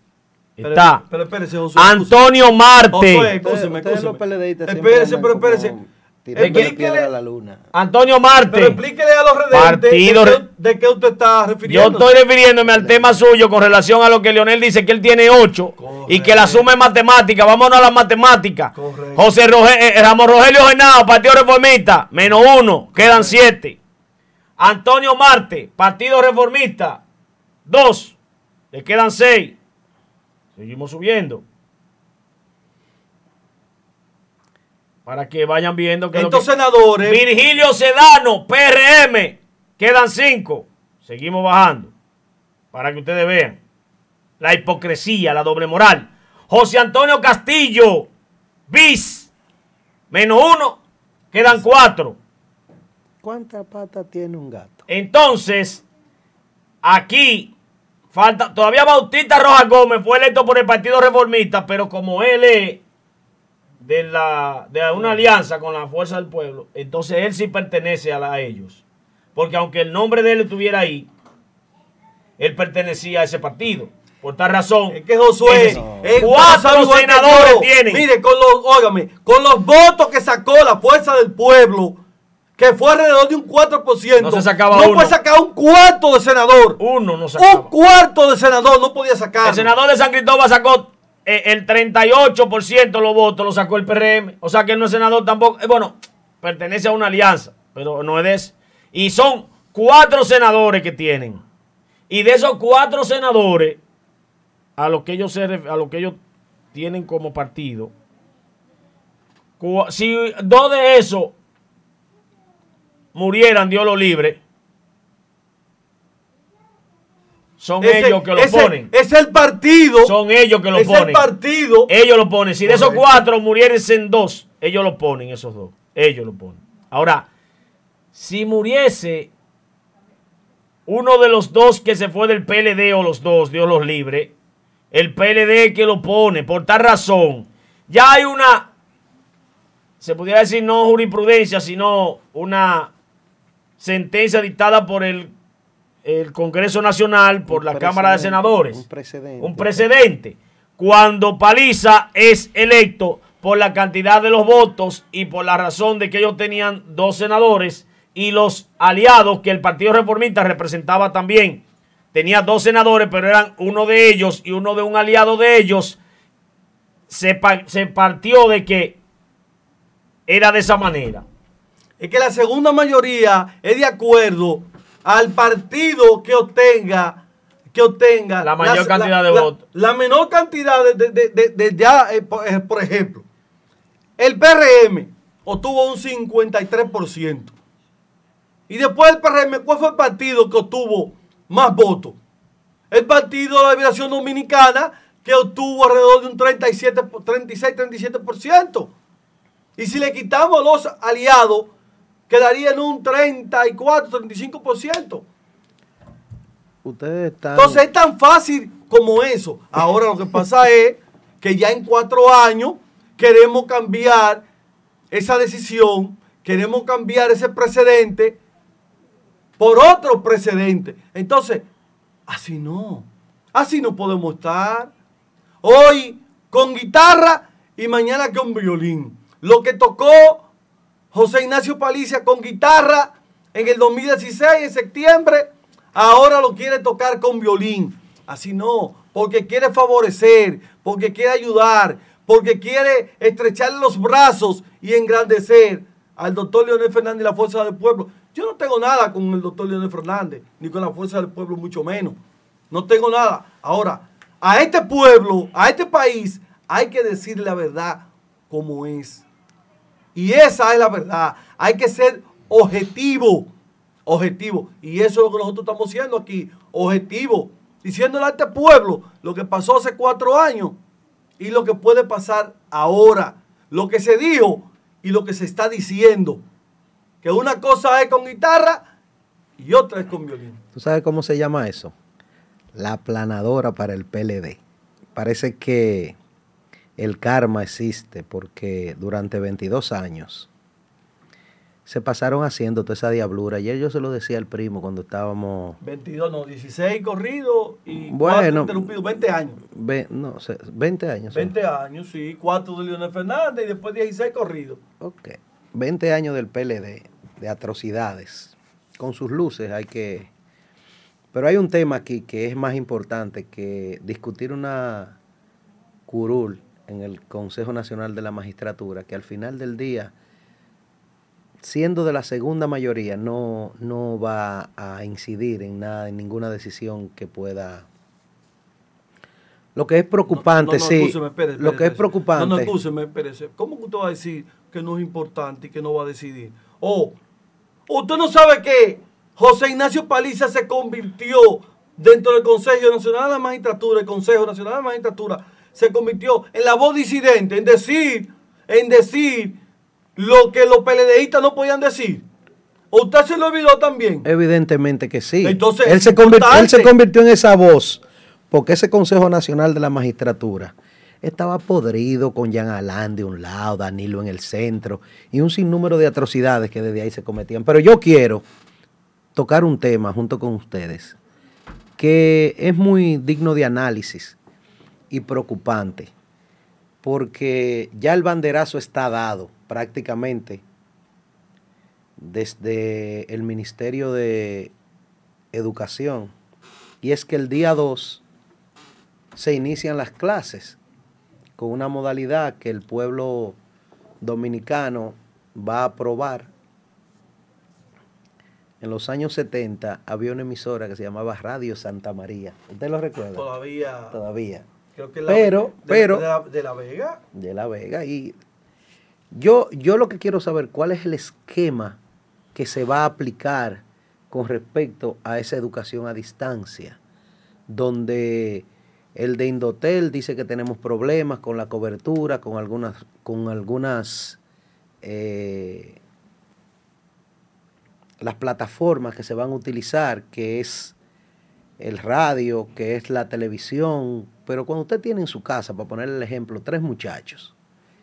Está pero, espérese, Antonio Marte. Espérese, pero espérese. Explíquele a la luna. Antonio Marte. Pero explíquele a los redentes de, qué usted está refiriendo. Yo estoy refiriéndome al tema suyo con relación a lo que Leonel dice que él tiene ocho y que la suma es matemática. Vámonos a la matemática. José eh, Ramón Rogelio Genao, Partido Reformista, menos uno, quedan siete. Antonio Marte, Partido Reformista, dos, le quedan seis. Seguimos subiendo. Para que vayan viendo que. Estos senadores. Virgilio Sedano, PRM. Quedan cinco. Seguimos bajando. Para que ustedes vean. La hipocresía, la doble moral. José Antonio Castillo, bis. Menos uno. Quedan cuatro. ¿Cuántas patas tiene un gato? Entonces, aquí falta. Todavía Bautista Rojas Gómez fue electo por el Partido Reformista, pero como él es de, la, de una alianza con la fuerza del pueblo, entonces él sí pertenece a, ellos. Porque aunque el nombre de él estuviera ahí, él pertenecía a ese partido. Por tal razón. Es que Josué, cuatro senadores tienen. Mire, con los, óigame, con los votos que sacó la fuerza del pueblo, que fue alrededor de un 4%. No se sacaba no puede sacar un cuarto de senador. Uno no sacaba. Un cuarto de senador no podía sacar. El senador de San Cristóbal sacó el 38% de los votos lo sacó el PRM. O sea que no es senador tampoco. Eh, bueno, pertenece a una alianza, pero no es de eso. Y son cuatro senadores que tienen. Y de esos cuatro senadores, a lo que ellos, se, a lo que ellos tienen como partido, si dos de esos murieran, Dios lo libre, Son ellos que lo ponen. Es el partido. Son ellos que lo ponen. Es el partido. Ellos lo ponen. Si de esos cuatro muriesen dos, ellos lo ponen, esos dos. Ellos lo ponen. Ahora, si muriese uno de los dos que se fue del PLD o los dos, Dios los libre, el PLD que lo pone, por tal razón, ya hay una, se pudiera decir no jurisprudencia, sino una sentencia dictada por el, el Congreso Nacional, por la Cámara de Senadores. Un precedente. Un precedente. Cuando Paliza es electo por la cantidad de los votos y por la razón de que ellos tenían dos senadores y los aliados que el Partido Reformista representaba también. Tenía dos senadores, pero eran uno de ellos y uno de un aliado de ellos. Se, se partió de que era de esa manera. Es que la segunda mayoría es de acuerdo al partido que obtenga que obtenga la mayor cantidad de votos. La, menor cantidad de, de, ya, eh, eh, por, ejemplo, el PRM obtuvo un 53%. Y después el PRM, ¿cuál fue el partido que obtuvo más votos? El Partido de la Liberación Dominicana, que obtuvo alrededor de un 37, 36-37%. Y si le quitamos los aliados, quedaría en un 34-35%. Ustedes están... Entonces es tan fácil como eso. Ahora lo que pasa es que ya en cuatro años queremos cambiar esa decisión, queremos cambiar ese precedente por otro precedente. Entonces, así no. Así no podemos estar. Hoy con guitarra y mañana con violín. Lo que tocó José Ignacio Palicia con guitarra en el 2016, en septiembre, ahora lo quiere tocar con violín. Así no, porque quiere favorecer, porque quiere ayudar, porque quiere estrecharle los brazos y engrandecer al doctor Leonel Fernández y la Fuerza del Pueblo. Yo no tengo nada con el doctor Leonel Fernández, ni con la fuerza del pueblo, mucho menos. No tengo nada. Ahora, a este pueblo, a este país, hay que decirle la verdad como es. Y esa es la verdad. Hay que ser objetivo. Objetivo. Y eso es lo que nosotros estamos haciendo aquí. Objetivo. Diciéndole a este pueblo lo que pasó hace cuatro años y lo que puede pasar ahora. Lo que se dijo y lo que se está diciendo que una cosa es con guitarra y otra es con violín. ¿Tú sabes cómo se llama eso? La planadora para el PLD. Parece que el karma existe porque durante 22 años se pasaron haciendo toda esa diablura. Ayer yo se lo decía al primo cuando estábamos... 22, no, 16 corridos y bueno, interrumpidos, 20 años. no, 20 años. 20 años, sí, 4 de Leonel Fernández y después 16 corridos. Ok, 20 años del PLD de atrocidades. Con sus luces hay que... Pero hay un tema aquí que es más importante que discutir una curul en el Consejo Nacional de la Magistratura, que al final del día, siendo de la segunda mayoría, no, no va a incidir en nada, en ninguna decisión que pueda... Lo que es preocupante, sí. lo que es preocupante. No, no, espérese. ¿Cómo usted va a decir que no es importante y que no va a decidir? O Usted no sabe que José Ignacio Paliza se convirtió dentro del Consejo Nacional de la Magistratura, el Consejo Nacional de la Magistratura, se convirtió en la voz disidente, en decir, en decir lo que los PLDistas no podían decir. ¿Usted se lo olvidó también? Evidentemente que sí. Entonces, él se, él se convirtió en esa voz porque ese Consejo Nacional de la Magistratura estaba podrido con Jean Alain de un lado, Danilo en el centro y un sinnúmero de atrocidades que desde ahí se cometían. Pero yo quiero tocar un tema junto con ustedes que es muy digno de análisis y preocupante, porque ya el banderazo está dado prácticamente desde el Ministerio de Educación, y es que el día 2 se inician las clases con una modalidad que el pueblo dominicano va a aprobar. En los años 70 había una emisora que se llamaba Radio Santa María. ¿Usted lo recuerda? Todavía. Todavía. Creo que pero, de, pero. De la, Vega. De la Vega. Y yo, yo lo que quiero saber, ¿cuál es el esquema que se va a aplicar con respecto a esa educación a distancia? donde el de Indotel dice que tenemos problemas con la cobertura, con algunas, con algunas eh, las plataformas que se van a utilizar, que es el radio, que es la televisión, pero cuando usted tiene en su casa, para ponerle el ejemplo, tres muchachos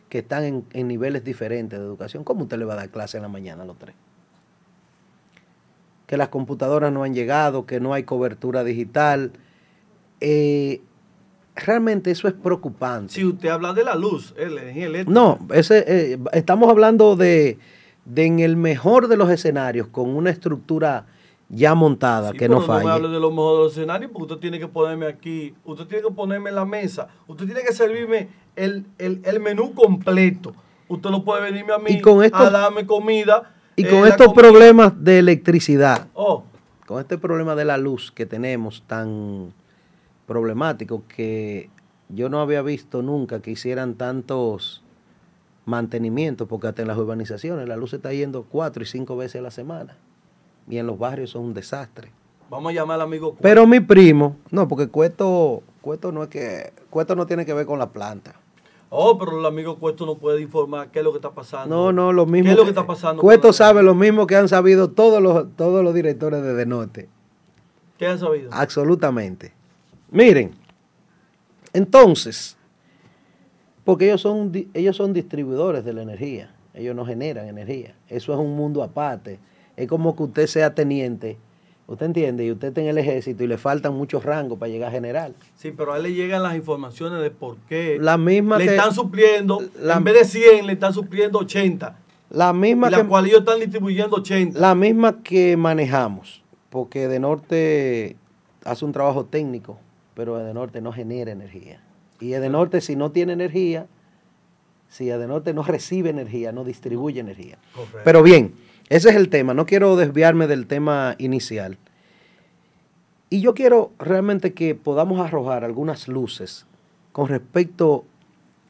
que están en, en niveles diferentes de educación, ¿cómo usted le va a dar clase en la mañana a los tres? Que las computadoras no han llegado, que no hay cobertura digital. Eh, realmente eso es preocupante. Si usted habla de la luz, el eléctrica. No, ese, eh, estamos hablando de, de en el mejor de los escenarios, con una estructura ya montada, Sí, que pero no falle. me hable de los mejores de los escenarios porque usted tiene que ponerme aquí, usted tiene que ponerme en la mesa, usted tiene que servirme el, el- el menú completo. Usted no puede venirme a mí Y con esto- a darme comida. y eh, con estos comida- problemas de electricidad, Oh, con este problema de la luz que tenemos tan problemático que yo no había visto nunca que hicieran tantos mantenimientos, porque hasta en las urbanizaciones la luz se está yendo cuatro y cinco veces a la semana. Y en los barrios son un desastre. vamos a llamar al amigo. Pero mi primo, no, porque Cueto, Cueto no es que, Cueto no tiene que ver con la planta. Oh, pero el amigo Cuesto no puede informar qué es lo que está pasando. No, no, lo mismo. ¿Qué es lo que está pasando? Cueto sabe lo mismo que han sabido todos los, todos los directores de De Norte. ¿Qué han sabido? Absolutamente. Miren, entonces, porque ellos son, ellos son distribuidores de la energía, ellos no generan energía. Eso es un mundo aparte. Es como que usted sea teniente, usted entiende, y usted está en el ejército y le faltan muchos rangos para llegar a general. Sí, pero a él le llegan las informaciones de por qué La misma le que- están supliendo, la- en vez de 100, le están supliendo 80. La Y misma la que, cual ellos están distribuyendo 80. la misma que manejamos, porque de norte hace un trabajo técnico, pero de norte no genera energía. Y de norte si no tiene energía, si de norte no recibe energía, no distribuye energía. Correcto. Pero bien, ese es el tema. No quiero desviarme del tema inicial. Y yo quiero realmente que podamos arrojar algunas luces con respecto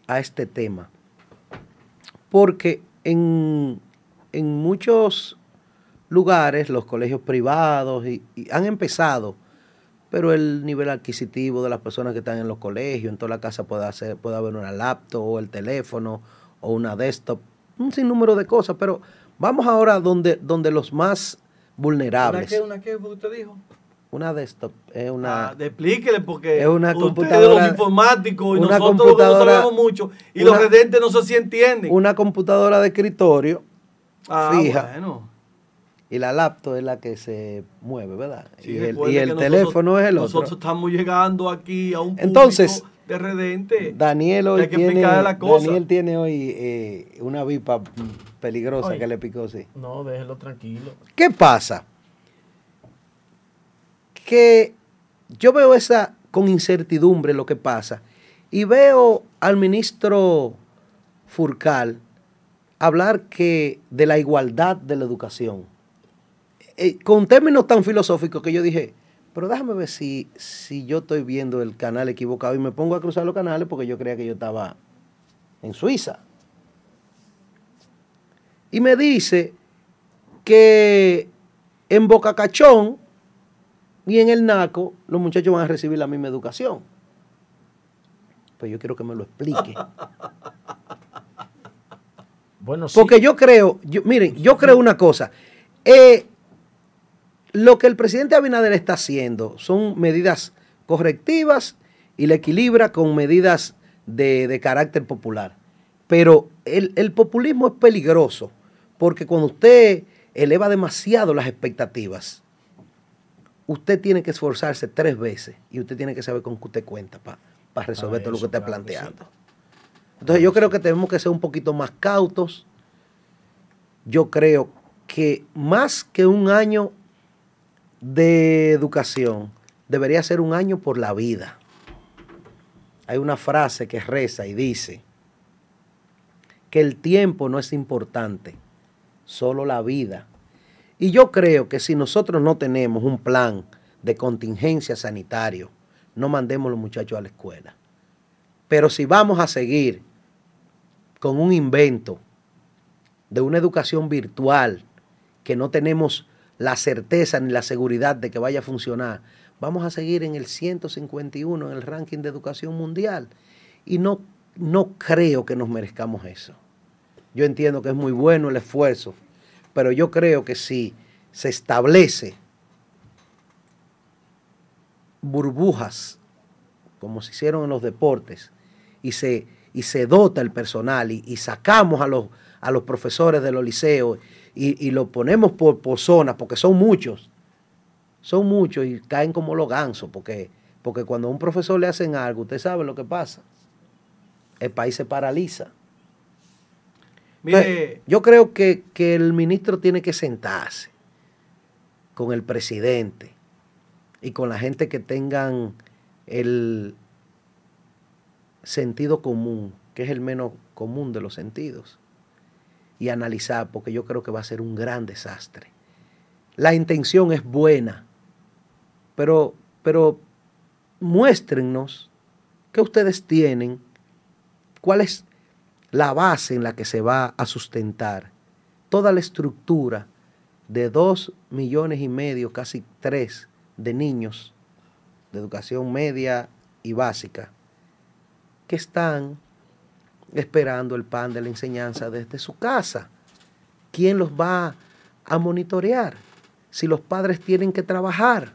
a este tema. Porque en, en muchos lugares, los colegios privados y- han empezado, pero el nivel adquisitivo de las personas que están en los colegios, en toda la casa puede, hacer, puede haber una laptop o el teléfono o una desktop, un sinnúmero de cosas, pero vamos ahora donde, donde los más ¿Una vulnerables. qué? ¿Una qué? ¿Usted dijo? Una desktop es una... Ah, explíquele porque es una ustedes computadora- los informáticos y una nosotros los que no sabemos mucho y los una- redentes no sé si entienden. una computadora de escritorio ah, fija bueno. y la laptop es la que se mueve, ¿verdad? Sí, y el, y el nosotros- teléfono es el Nosotros otro. estamos llegando aquí a un público Entonces, de redente. Daniel hoy que tiene, explicarle la cosa. Daniel tiene hoy eh, una vipa peligrosa que le picó, sí. No, déjelo tranquilo. ¿Qué pasa? Que yo veo esa con incertidumbre lo que pasa y veo al ministro Furcal hablar que de la igualdad de la educación. Eh, con términos tan filosóficos que yo dije, pero déjame ver si, si yo estoy viendo el canal equivocado y me pongo a cruzar los canales porque yo creía que yo estaba en Suiza. Y me dice que en Boca Cachón y en el Naco los muchachos van a recibir la misma educación. Pues yo quiero que me lo explique. Bueno, sí. Porque yo creo, yo- miren, yo creo una cosa. eh, lo que el presidente Abinader está haciendo son medidas correctivas y le equilibra con medidas de, de carácter popular. Pero el, el populismo es peligroso porque cuando usted eleva demasiado las expectativas, usted tiene que esforzarse tres veces y usted tiene que saber con qué usted cuenta para resolver Para todo lo que está claro que sí. planteando. Entonces yo creo que tenemos que ser un poquito más cautos. Yo creo que más que un año de educación, debería ser un año por la vida. Hay una frase que reza y dice que el tiempo no es importante, solo la vida. Y yo creo que si nosotros no tenemos un plan de contingencia sanitario, no mandemos a los muchachos a la escuela. Pero si vamos a seguir con un invento de una educación virtual que no tenemos la certeza ni la seguridad de que vaya a funcionar, vamos a seguir en el 151 en el ranking de educación mundial. Y no, no creo que nos merezcamos eso. Yo entiendo que es muy bueno el esfuerzo, pero yo creo que si se establece burbujas, como se hicieron en los deportes, y se, y se dota el personal y, sacamos a los, a los profesores de los liceos y, lo ponemos por, por zonas, porque son muchos, son muchos y caen como los gansos, porque, porque cuando a un profesor le hacen algo, usted sabe lo que pasa. El país se paraliza. Mire, yo creo que, que el ministro tiene que sentarse con el presidente y con la gente que tengan el sentido común, que es el menos común de los sentidos, y analizar, porque yo creo que va a ser un gran desastre. La intención es buena, pero, pero muéstrennos qué ustedes tienen, cuál es la base en la que se va a sustentar toda la estructura de dos millones y medio, casi tres, de niños de educación media y básica que están esperando el pan de la enseñanza desde su casa. ¿Quién los va a monitorear? Si los padres tienen que trabajar.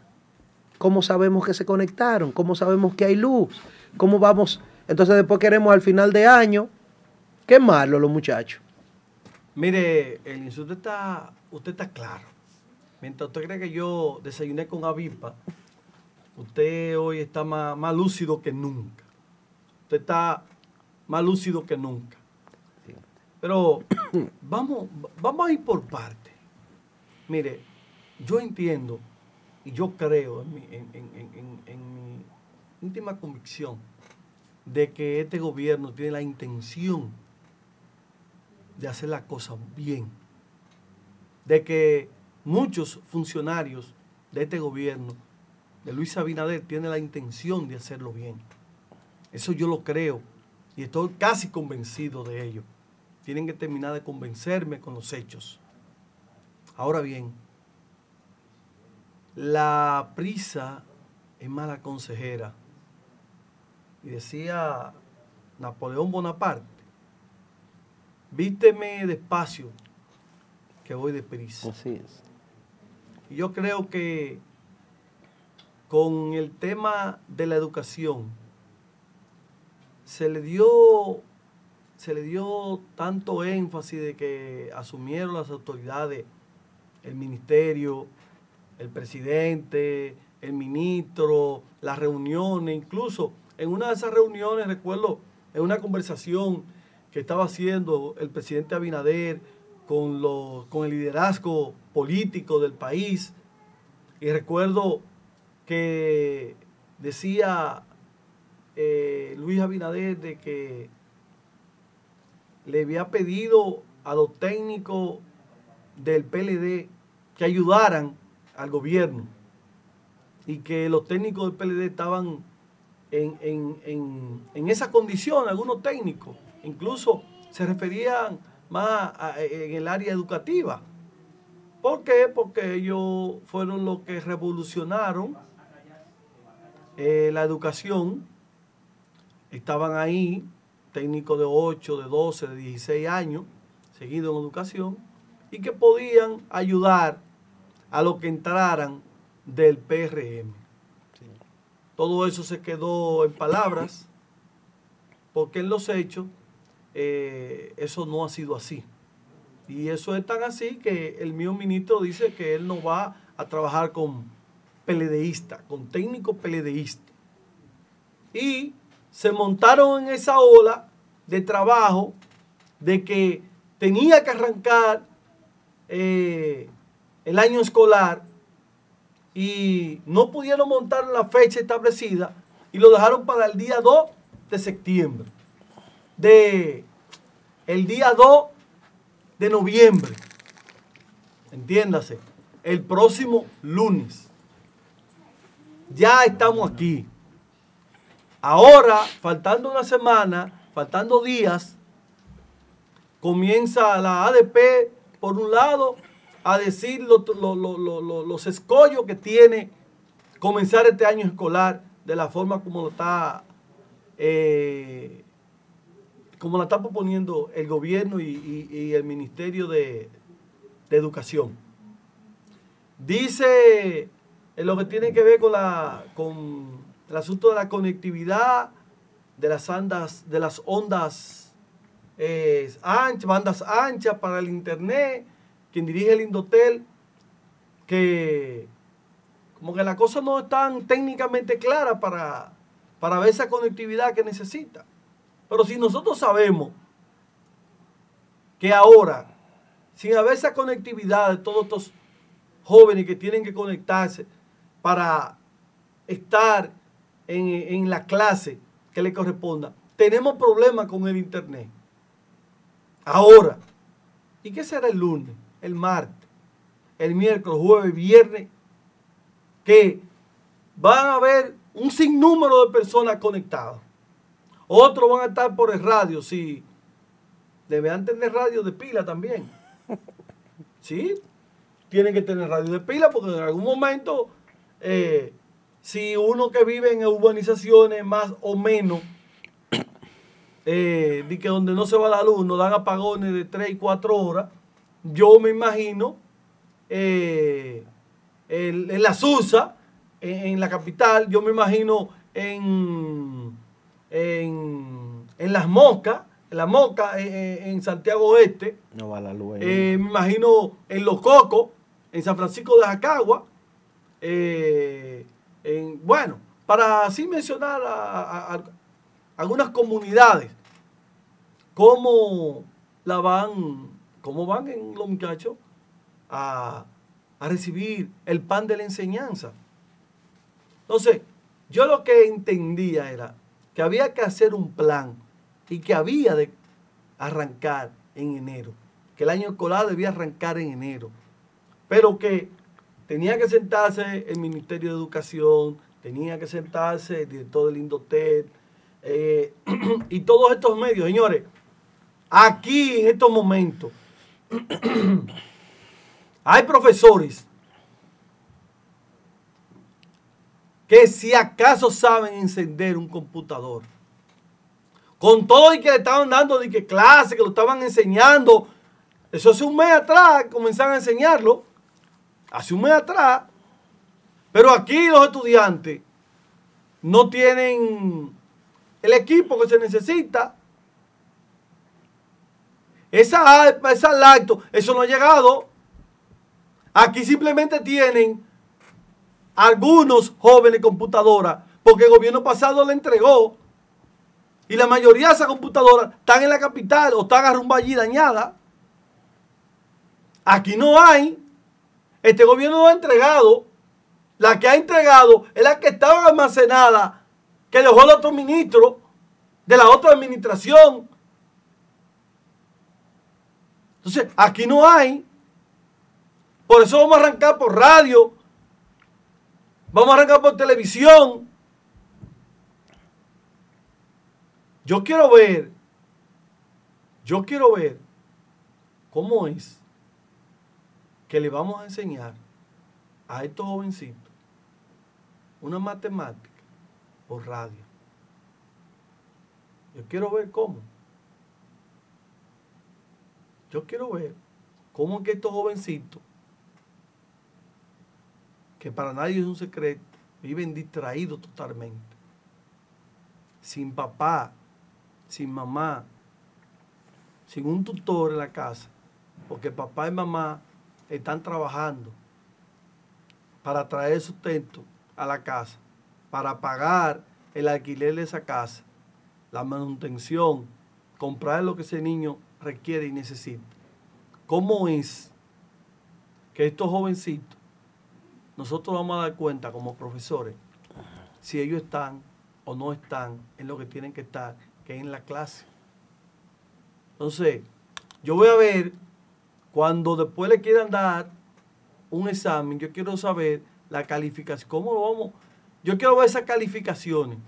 ¿Cómo sabemos que se conectaron? ¿Cómo sabemos que hay luz? ¿Cómo vamos? Entonces después queremos al final de año quemarlo los muchachos. Mire, el insulto está, usted está claro. Mientras usted cree que yo desayuné con avispa, usted hoy está más, más lúcido que nunca. Usted está más lúcido que nunca. Pero vamos, vamos a ir por parte. Mire, yo entiendo y yo creo en mi, íntima convicción de que este gobierno tiene la intención de hacer las cosas bien. De que muchos funcionarios de este gobierno, de Luis Abinader, tienen la intención de hacerlo bien. Eso yo lo creo y estoy casi convencido de ello. Tienen que terminar de convencerme con los hechos. Ahora bien, la prisa es mala consejera. Y decía Napoleón Bonaparte, vísteme despacio, que voy de prisa. Así es. Y yo creo que con el tema de la educación se le dio se le dio tanto énfasis de que asumieron las autoridades, el ministerio, el presidente, el ministro, las reuniones, incluso en una de esas reuniones, recuerdo, en una conversación que estaba haciendo el presidente Abinader con, con el liderazgo político del país, y recuerdo que decía eh, Luis Abinader de que le había pedido a los técnicos del PLD que ayudaran al gobierno y que los técnicos del PLD estaban en, esa condición, algunos técnicos, incluso se referían más en el área educativa. ¿Por qué? Porque ellos fueron los que revolucionaron eh, la educación. Estaban ahí, técnicos de 8, de 12, de 16 años, seguidos en educación, y que podían ayudar a los que entraran del PRM. Todo eso se quedó en palabras, porque en los hechos eh, eso no ha sido así. Y eso es tan así que el mío ministro dice que él no va a trabajar con peledeísta, con técnico peledeísta. Y se montaron en esa ola de trabajo de que tenía que arrancar eh, el año escolar y no pudieron montar la fecha establecida y lo dejaron para el día 2 de septiembre. De el día 2 de noviembre. Entiéndase, el próximo lunes. Ya estamos aquí. Ahora, faltando una semana, faltando días, comienza la ADP por un lado a decir los escollos que tiene comenzar este año escolar de la forma como lo está eh, como la está proponiendo el gobierno y, el Ministerio de, Educación. Dice en lo que tiene que ver con, la, con el asunto de la conectividad, de las, andas, de las ondas eh, anchas, bandas anchas para el Internet, quien dirige el Indotel, que como que la cosa no es tan técnicamente clara para, para ver esa conectividad que necesita. Pero si nosotros sabemos que ahora, sin haber esa conectividad de todos estos jóvenes que tienen que conectarse para estar en, la clase que le corresponda, tenemos problemas con el Internet. Ahora, ¿y qué será el lunes, el martes, el miércoles, jueves, viernes? Que van a haber un sinnúmero de personas conectadas. Otros van a estar por el radio, sí. Deberán tener radio de pila también. ¿Sí? Tienen que tener radio de pila porque en algún momento, eh, si uno que vive en urbanizaciones más o menos, eh, que donde no se va la luz, nos dan apagones de 3 y 4 horas, yo me imagino eh, en la SUSA, en, la capital, yo me imagino en, en, Las Moscas, en La Moca, en, Santiago Oeste. No va la luz. Eh, me imagino en Los Cocos, en San Francisco de Jacagua. Eh, en, bueno, para así mencionar a, algunas comunidades, cómo la van, cómo van en los muchachos a, a recibir el pan de la enseñanza. Entonces, yo lo que entendía era que había que hacer un plan y que había de arrancar en enero, que el año escolar debía arrancar en enero, pero que tenía que sentarse el Ministerio de Educación, tenía que sentarse el director del Indotel eh, y todos estos medios, señores, aquí en estos momentos hay profesores que si acaso saben encender un computador. Con todo y que le estaban dando de que clase, que lo estaban enseñando. Eso hace un mes atrás comenzaron a enseñarlo. Hace un mes atrás. Pero aquí los estudiantes no tienen el equipo que se necesita. Esa esa lacto, eso no ha llegado. Aquí simplemente tienen algunos jóvenes computadoras, porque el gobierno pasado le entregó. Y la mayoría de esas computadoras están en la capital o están arrumbadas allí dañadas. Aquí no hay. Este gobierno no ha entregado. La que ha entregado es la que estaba almacenada, que dejó el otro ministro de la otra administración. Entonces, aquí no hay. Por eso vamos a arrancar por radio, Vamos a arrancar por televisión. Yo quiero ver, yo quiero ver cómo es que le vamos a enseñar a estos jovencitos una matemática por radio. Yo quiero ver cómo. Yo quiero ver cómo que estos jovencitos que para nadie es un secreto, viven distraídos totalmente. Sin papá, sin mamá, sin un tutor en la casa, porque papá y mamá están trabajando para traer sustento a la casa, para pagar el alquiler de esa casa, la manutención, comprar lo que ese niño requiere y necesita. ¿Cómo es que estos jovencitos nosotros vamos a dar cuenta como profesores si ellos están o no están en lo que tienen que estar, que es en la clase. Entonces, yo voy a ver, cuando después le quieran dar un examen, yo quiero saber la calificación, cómo lo vamos, yo quiero ver esas calificaciones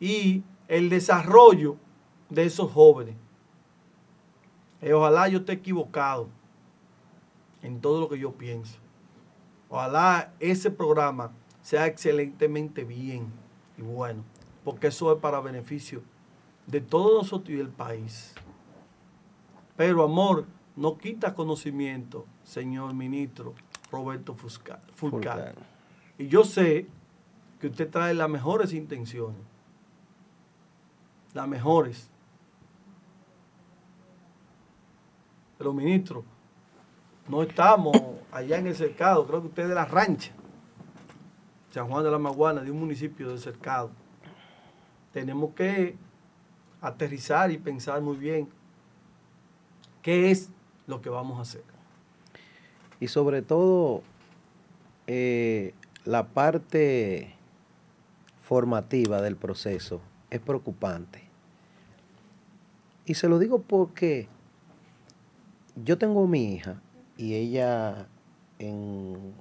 y el desarrollo de esos jóvenes. Y ojalá yo esté equivocado. en todo lo que yo pienso. Ojalá ese programa sea excelentemente bien y bueno, porque eso es para beneficio de todos nosotros y del país. Pero amor no quita conocimiento, señor ministro Roberto. Fulcar. Y yo sé que usted trae las mejores intenciones, las mejores. Pero ministro, no estamos allá en el cercado, creo que usted es de la rancha, San Juan de la Maguana, de un municipio del cercado. Tenemos que aterrizar y pensar muy bien qué es lo que vamos a hacer. Y sobre todo, eh, la parte formativa del proceso es preocupante. Y se lo digo porque yo tengo mi hija y ella en,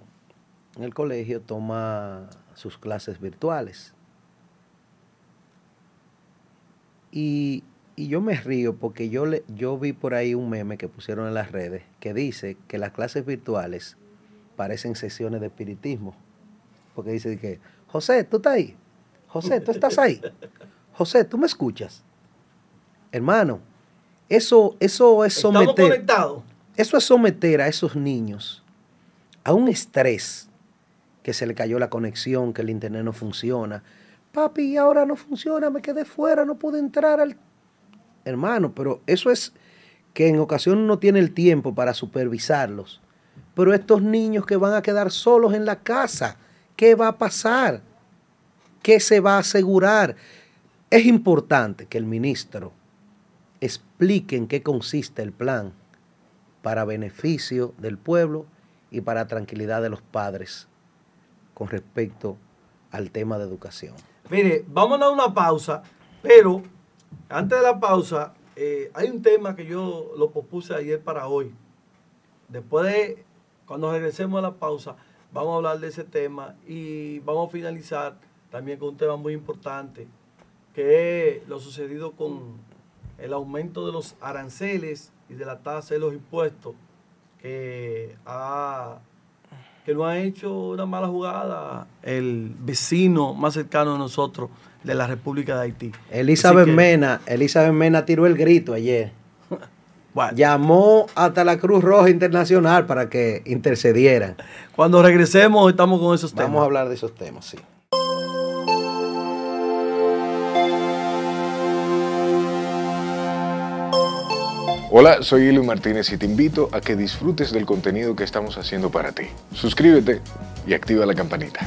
en el colegio toma sus clases virtuales. Y, y yo me río porque yo, le, yo vi por ahí un meme que pusieron en las redes que dice que las clases virtuales parecen sesiones de espiritismo. Porque dice que, José, ¿tú estás ahí? José, ¿tú estás ahí? José, ¿tú me escuchas? Hermano, eso, eso es someter, eso es someter a esos niños a un estrés que se le cayó la conexión, que el internet no funciona. Papi, ahora no funciona, me quedé fuera, no pude entrar al... Hermano, pero eso es que en ocasiones no tiene el tiempo para supervisarlos. Pero estos niños que van a quedar solos en la casa, ¿qué va a pasar? ¿Qué se va a asegurar? Es importante que el ministro explique en qué consiste el plan para beneficio del pueblo y para tranquilidad de los padres con respecto al tema de educación. Mire, vamos a una pausa, pero antes de la pausa, eh, hay un tema que yo lo propuse ayer para hoy. Después de, cuando regresemos a la pausa, vamos a hablar de ese tema y vamos a finalizar también con un tema muy importante, que es lo sucedido con el aumento de los aranceles y de la tasa de los impuestos, que ha que no ha hecho una mala jugada el vecino más cercano a nosotros de la República de Haití. Elizabeth que, Mena, Elizabeth Mena tiró el grito ayer. bueno, Llamó hasta la Cruz Roja Internacional para que intercedieran. cuando regresemos estamos con esos temas. Vamos a hablar de esos temas, sí. Hola, soy Eli Martínez y te invito a que disfrutes del contenido que estamos haciendo para ti. Suscríbete y activa la campanita.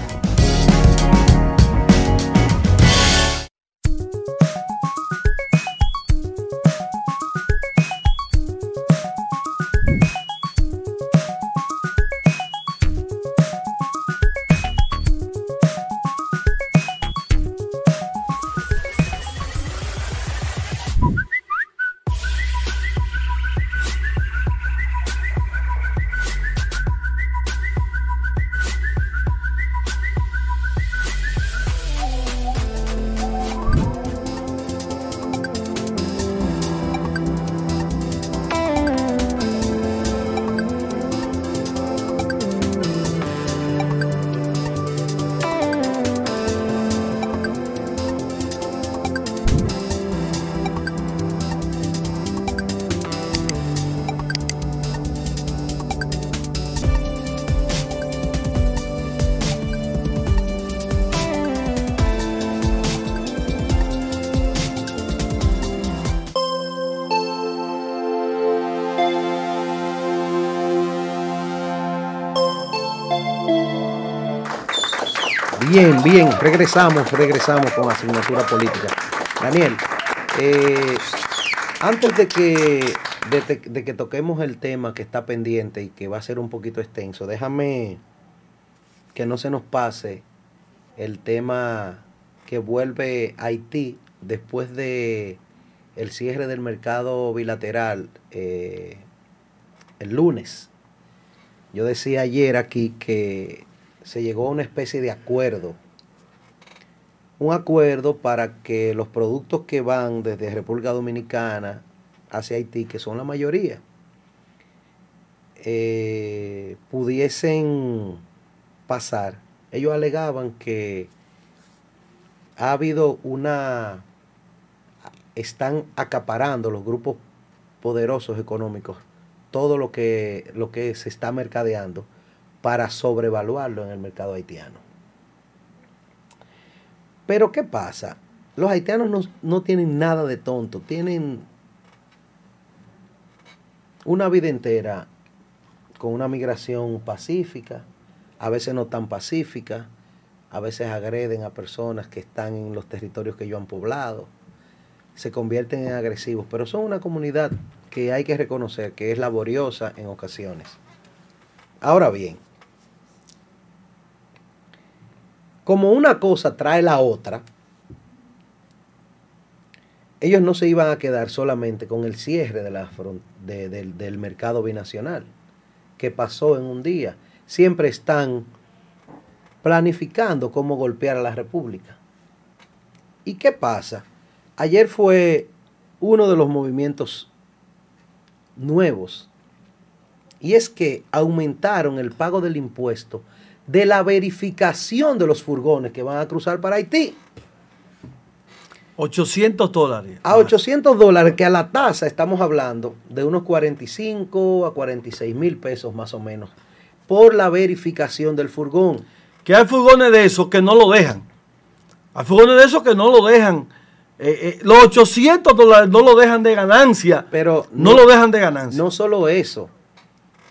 Bien, bien, regresamos, regresamos con asignatura política. Daniel, eh, antes de que, de, que toquemos el tema que está pendiente y que va a ser un poquito extenso, déjame que no se nos pase el tema que vuelve Haití después de el cierre del mercado bilateral eh, el lunes. Yo decía ayer aquí que se llegó a una especie de acuerdo. Un acuerdo para que los productos que van desde República Dominicana hacia Haití, que son la mayoría, eh, pudiesen pasar, ellos alegaban que ha habido una, están acaparando los grupos poderosos económicos todo lo que, lo que se está mercadeando para sobrevaluarlo en el mercado haitiano. Pero ¿qué pasa? Los haitianos no, no tienen nada de tonto, tienen una vida entera con una migración pacífica, a veces no tan pacífica, a veces agreden a personas que están en los territorios que ellos han poblado, se convierten en agresivos, pero son una comunidad que hay que reconocer que es laboriosa en ocasiones. Ahora bien, como una cosa trae la otra, ellos no se iban a quedar solamente con el cierre de la del mercado binacional, que pasó en un día. Siempre están planificando cómo golpear a la República. ¿Y qué pasa? Ayer fue uno de los movimientos nuevos. Y es que aumentaron el pago del impuesto de la verificación de los furgones que van a cruzar para Haití. 800 dólares. A 800 dólares, que a la tasa estamos hablando de unos 45 a 46 mil pesos más o menos, por la verificación del furgón. Que hay furgones de esos que no lo dejan. Hay furgones de esos que no lo dejan. Eh, eh, los 800 dólares no lo dejan de ganancia. Pero no, lo dejan de ganancia. No solo eso,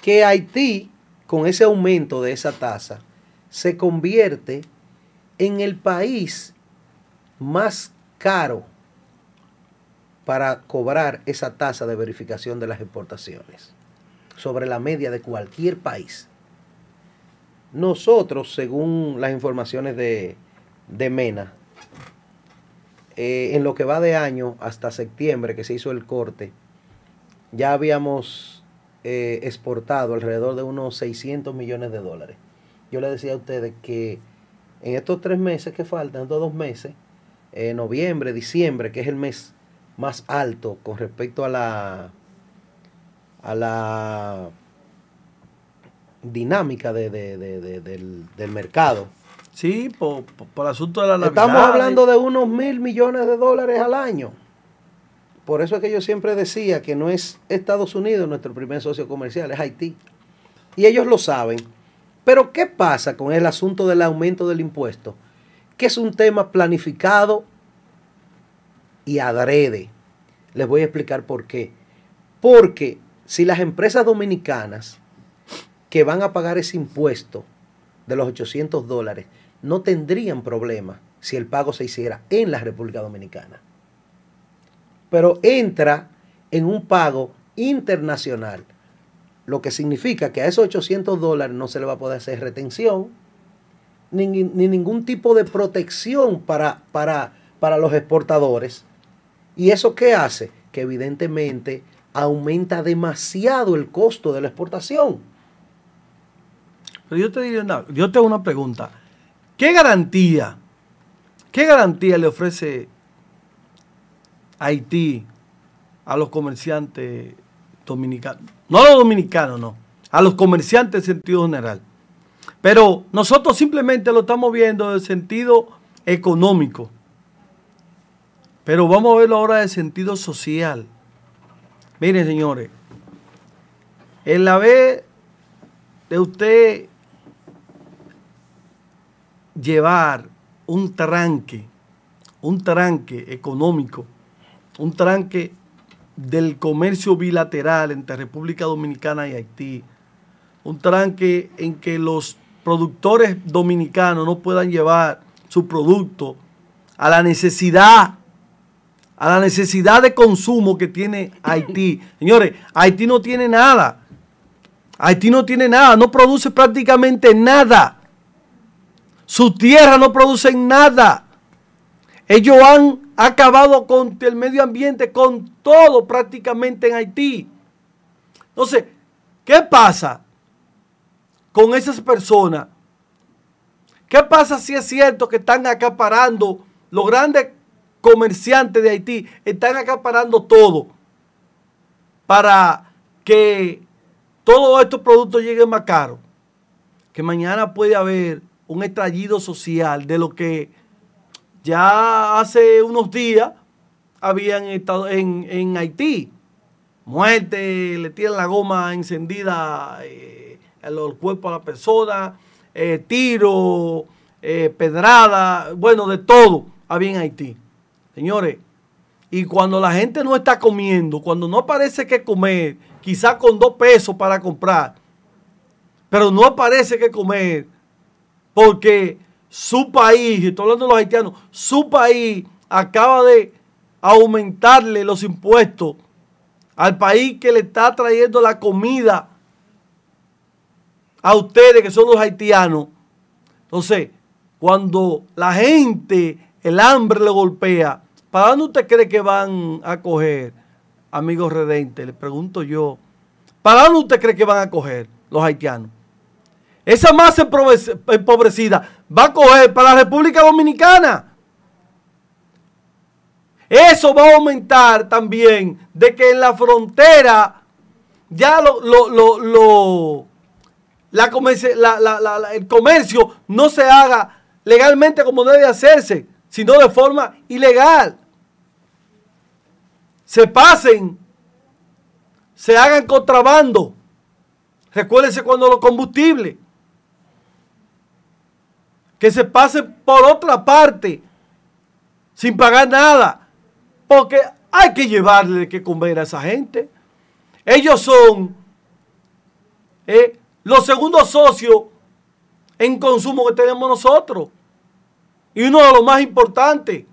que Haití, con ese aumento de esa tasa, se convierte en el país más caro para cobrar esa tasa de verificación de las exportaciones sobre la media de cualquier país. Nosotros, según las informaciones de, MENA, eh, en lo que va de año hasta septiembre que se hizo el corte, ya habíamos eh, exportado alrededor de unos 600 millones de dólares. Yo le decía a ustedes que en estos tres meses que faltan, estos dos meses, eh, noviembre, diciembre, que es el mes más alto con respecto a la a la dinámica de, del, mercado. Sí, por, por, el asunto de la Navidad. Estamos hablando de unos mil millones de dólares al año. Por eso es que yo siempre decía que no es Estados Unidos nuestro primer socio comercial, es Haití. Y ellos lo saben. Pero ¿qué pasa con el asunto del aumento del impuesto? que es un tema planificado y adrede. Les voy a explicar por qué. Porque si las empresas dominicanas que van a pagar ese impuesto de los 800 dólares no tendrían problema si el pago se hiciera en la República Dominicana. Pero entra en un pago internacional, lo que significa que a esos 800 dólares no se le va a poder hacer retención, ni, ningún tipo de protección para, para, para los exportadores. ¿Y eso qué hace? Que evidentemente aumenta demasiado el costo de la exportación. Pero yo te diría yo te una pregunta. ¿Qué garantía, qué garantía le ofrece Haití a los comerciantes dominicanos? No a los dominicanos, no. A los comerciantes en sentido general. Pero nosotros simplemente lo estamos viendo en sentido económico. Pero vamos a verlo ahora en sentido social. Miren, señores, en la vez de usted llevar un tranque, un tranque económico, un tranque del comercio bilateral entre República Dominicana y Haití, un tranque en que los productores dominicanos no puedan llevar su producto a la necesidad, a la necesidad de consumo que tiene Haití. Señores, Haití no tiene nada. Haití no tiene nada, no produce prácticamente nada. Su tierra no produce nada. Ellos han acabado con el medio ambiente, con todo prácticamente en Haití. Entonces, ¿qué pasa? con esas personas. ¿Qué pasa si es cierto que están acaparando, los grandes comerciantes de Haití están acaparando todo para que todos estos productos lleguen más caros, que mañana puede haber un estallido social de lo que ya hace unos días habían estado en, Haití. Muerte, le tiran la goma encendida eh, cuerpo a la persona, eh, tiro, eh, pedrada, bueno, de todo había en Haití. Señores, y cuando la gente no está comiendo, cuando no parece que comer, quizás con dos pesos para comprar, pero no parece que comer, porque su país, estoy hablando de los haitianos, su país acaba de aumentarle los impuestos al país que le está trayendo la comida a ustedes que son los haitianos. Entonces, cuando la gente, el hambre le golpea, ¿para dónde usted cree que van a coger, amigos redentes? Le pregunto yo, ¿para dónde usted cree que van a coger los haitianos? Esa masa empobrecida va a coger para la República Dominicana. Eso va a aumentar también de que en la frontera ya lo, lo, el comercio no se haga legalmente como debe hacerse, sino de forma ilegal. Se pasen, se hagan contrabando. Recuérdense cuando los combustibles. Que se pasen por otra parte sin pagar nada. Porque hay que llevarle que comer a esa gente. Ellos son eh, los segundos socios en consumo que tenemos nosotros. Y uno de los más importantes.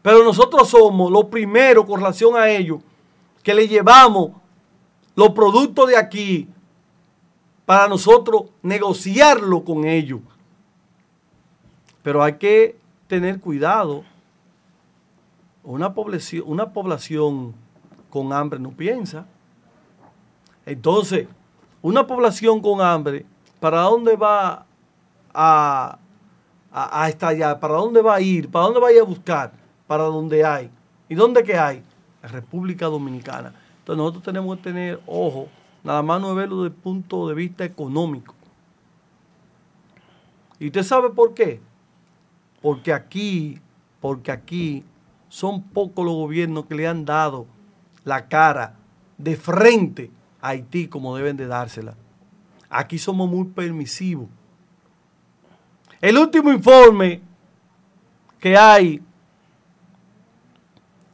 Pero nosotros somos los primeros con relación a ellos que le llevamos los productos de aquí para nosotros negociarlo con ellos. Pero hay que tener cuidado. Una población, una población con hambre no piensa. Entonces, una población con hambre, ¿para dónde va a, a, estallar? ¿Para dónde va a ir? ¿Para dónde va a ir a buscar? Para dónde hay. ¿Y dónde que hay? La República Dominicana. Entonces nosotros tenemos que tener ojo, nada más no verlo desde el punto de vista económico. ¿Y usted sabe por qué? Porque aquí, porque aquí son pocos los gobiernos que le han dado la cara de frente a Haití como deben de dársela. Aquí somos muy permisivos. El último informe que hay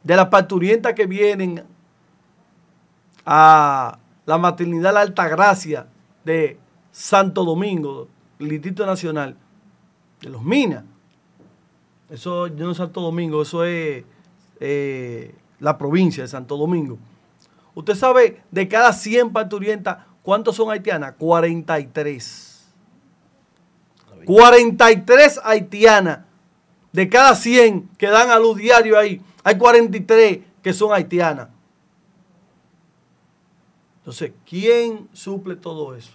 de las parturientas que vienen a la maternidad La Alta Gracia de Santo Domingo, el Distrito Nacional, de los Minas. Eso no es Santo Domingo, eso es eh, la provincia de Santo Domingo. Usted sabe, de cada 100 parturientas, ¿cuántos son haitianas? 43. 43 haitianas. De cada 100 que dan a luz diario ahí, hay 43 que son haitianas. Entonces, ¿quién suple todo eso?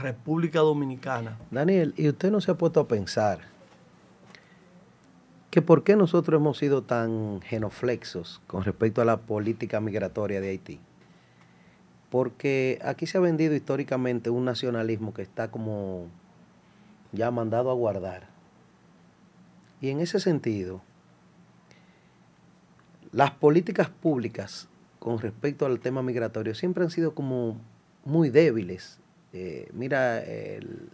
República Dominicana. Daniel, ¿y usted no se ha puesto a pensar que por qué nosotros hemos sido tan genoflexos con respecto a la política migratoria de Haití? Porque aquí se ha vendido históricamente un nacionalismo que está como ya mandado a guardar. Y en ese sentido, las políticas públicas con respecto al tema migratorio siempre han sido como muy débiles. Eh, mira el,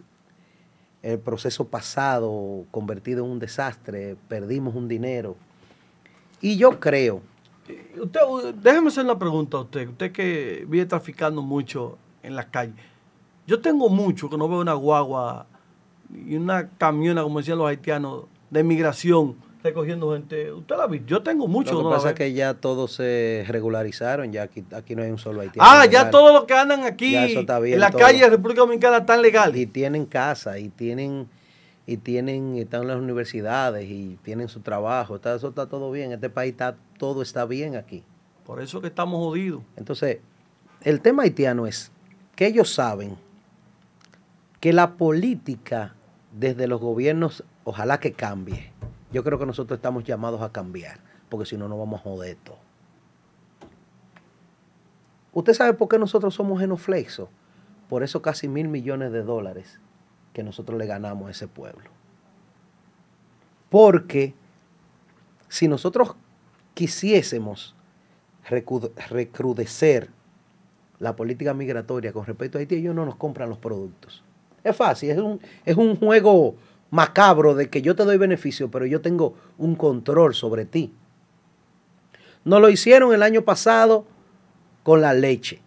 proceso pasado convertido en un desastre, perdimos un dinero. Y yo creo... Usted, déjeme hacer una pregunta a usted, usted que vive traficando mucho en las calles. Yo tengo mucho que no veo una guagua y una camiona, como decían los haitianos, de migración recogiendo gente. Usted la visto? Yo tengo mucho. Lo que pasa es que ya todos se regularizaron, ya aquí, aquí no hay un solo haitiano. Ah, ya todos los que andan aquí en la calle de República Dominicana están legales. Y tienen casa, y tienen, y tienen, están en las universidades, y tienen su trabajo. Está, eso está todo bien. Este país está, todo está bien aquí. Por eso que estamos jodidos. Entonces, el tema haitiano es que ellos saben que la política desde los gobiernos, ojalá que cambie yo creo que nosotros estamos llamados a cambiar, porque si no, no vamos a joder todo. ¿Usted sabe por qué nosotros somos genoflexos? Por eso casi mil millones de dólares que nosotros le ganamos a ese pueblo. Porque si nosotros quisiésemos recrudecer la política migratoria con respecto a Haití, ellos no nos compran los productos. Es fácil, es un, es un juego macabro de que yo te doy beneficio, pero yo tengo un control sobre ti. No lo hicieron el año pasado con la leche.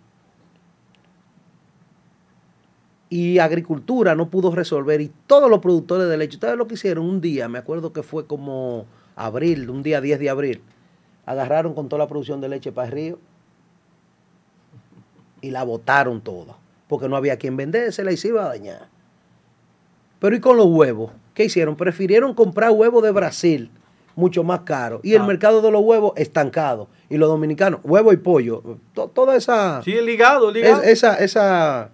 Y agricultura no pudo resolver y todos los productores de leche, ustedes lo que hicieron un día, me acuerdo que fue como abril, un día 10 de abril, agarraron con toda la producción de leche para el río y la botaron toda, porque no había quien y se iba a dañar. Pero ¿y con los huevos? ¿Qué hicieron? Prefirieron comprar huevos de Brasil, mucho más caro, y el ah. mercado de los huevos estancado. Y los dominicanos, huevo y pollo, toda esa... Sí, ligado, ligado. esa, esa,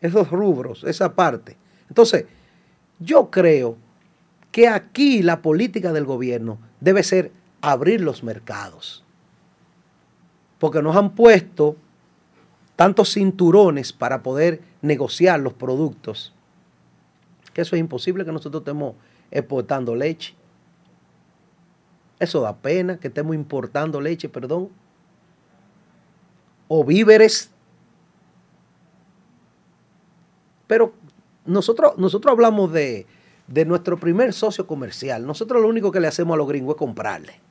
esos rubros, esa parte. Entonces, yo creo que aquí la política del gobierno debe ser abrir los mercados. Porque nos han puesto tantos cinturones para poder negociar los productos, que eso es imposible que nosotros estemos exportando leche. Eso da pena que estemos importando leche, perdón. O víveres. Pero nosotros, nosotros hablamos de, de nuestro primer socio comercial. Nosotros lo único que le hacemos a los gringos es comprarle.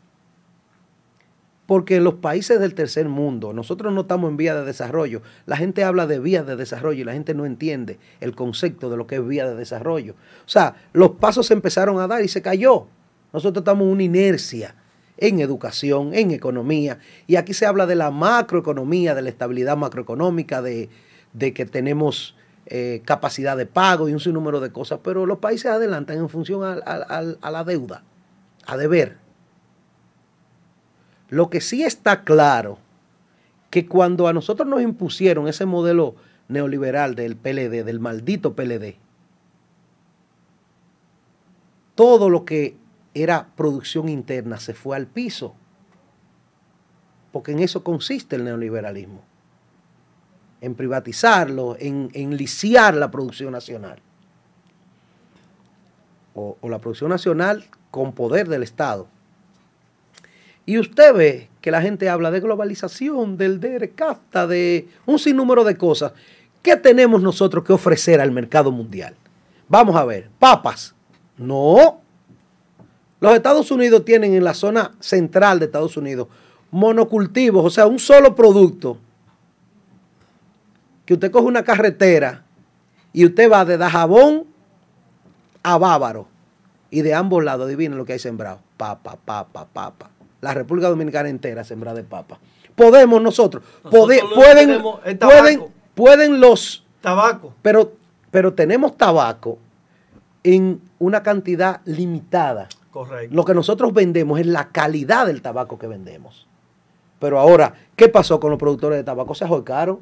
Porque los países del tercer mundo, nosotros no estamos en vía de desarrollo. La gente habla de vías de desarrollo y la gente no entiende el concepto de lo que es vía de desarrollo. O sea, los pasos se empezaron a dar y se cayó. Nosotros estamos en una inercia en educación, en economía. Y aquí se habla de la macroeconomía, de la estabilidad macroeconómica, de, que tenemos eh, capacidad de pago y un sinnúmero de cosas. Pero los países adelantan en función a la deuda, a deber. Lo que sí está claro, que cuando a nosotros nos impusieron ese modelo neoliberal del PLD, del maldito PLD, todo lo que era producción interna se fue al piso, porque en eso consiste el neoliberalismo, en privatizarlo, en, en la producción nacional, o la producción nacional con poder del Estado y usted ve que la gente habla de globalización, del DERCAFTA, de un sinnúmero de cosas. ¿Qué tenemos nosotros que ofrecer al mercado mundial? Vamos a ver, papas. No. Los Estados Unidos tienen en la zona central de Estados Unidos monocultivos, o sea, un solo producto. Que usted coge una carretera y usted va de Dajabón a Bávaro. Y de ambos lados, adivinen lo que hay sembrado. Papa, papa, papa la República Dominicana entera sembrada de papa. Podemos nosotros, pueden, pueden, pueden los... Tabaco. Pero, pero tenemos tabaco en una cantidad limitada. Correcto. Lo que nosotros vendemos es la calidad del tabaco que vendemos. Pero ahora, ¿qué pasó con los productores de tabaco? Se ahorcaron.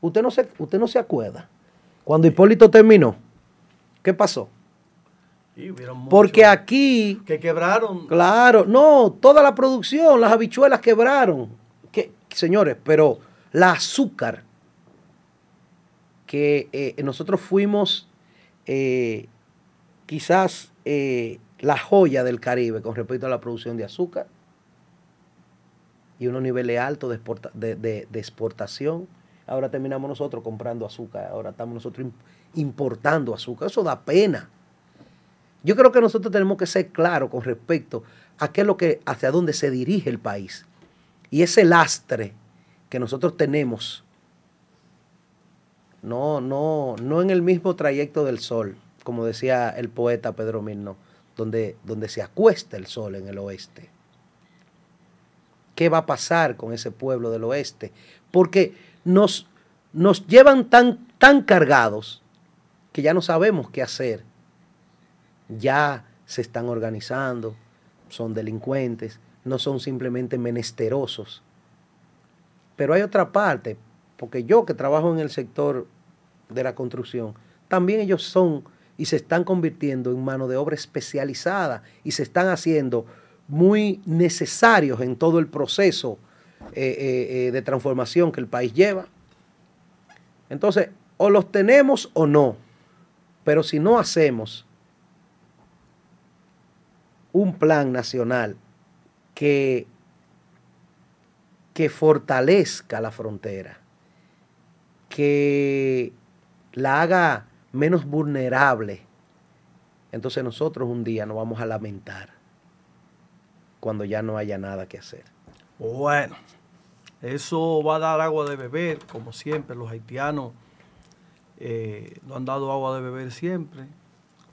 Usted no se, usted no se acuerda. Cuando Hipólito terminó, ¿qué pasó? Porque aquí... Que quebraron. Claro, no, toda la producción, las habichuelas quebraron. Que, señores, pero la azúcar, que eh, nosotros fuimos eh, quizás eh, la joya del Caribe con respecto a la producción de azúcar y unos niveles altos de, de, exportación. Ahora terminamos nosotros comprando azúcar, ahora estamos nosotros importando azúcar. Eso da pena. Yo creo que nosotros tenemos que ser claros con respecto a qué es lo que, hacia dónde se dirige el país. Y ese lastre que nosotros tenemos, no, no, no en el mismo trayecto del sol, como decía el poeta Pedro Mirno, donde, donde se acuesta el sol en el oeste. ¿Qué va a pasar con ese pueblo del oeste? Porque nos, nos llevan tan, tan cargados que ya no sabemos qué hacer ya se están organizando, son delincuentes, no son simplemente menesterosos. Pero hay otra parte, porque yo que trabajo en el sector de la construcción, también ellos son y se están convirtiendo en mano de obra especializada y se están haciendo muy necesarios en todo el proceso eh, eh, de transformación que el país lleva. Entonces, o los tenemos o no, pero si no hacemos un plan nacional que, que fortalezca la frontera, que la haga menos vulnerable, entonces nosotros un día nos vamos a lamentar cuando ya no haya nada que hacer. Bueno, eso va a dar agua de beber, como siempre, los haitianos eh, no han dado agua de beber siempre.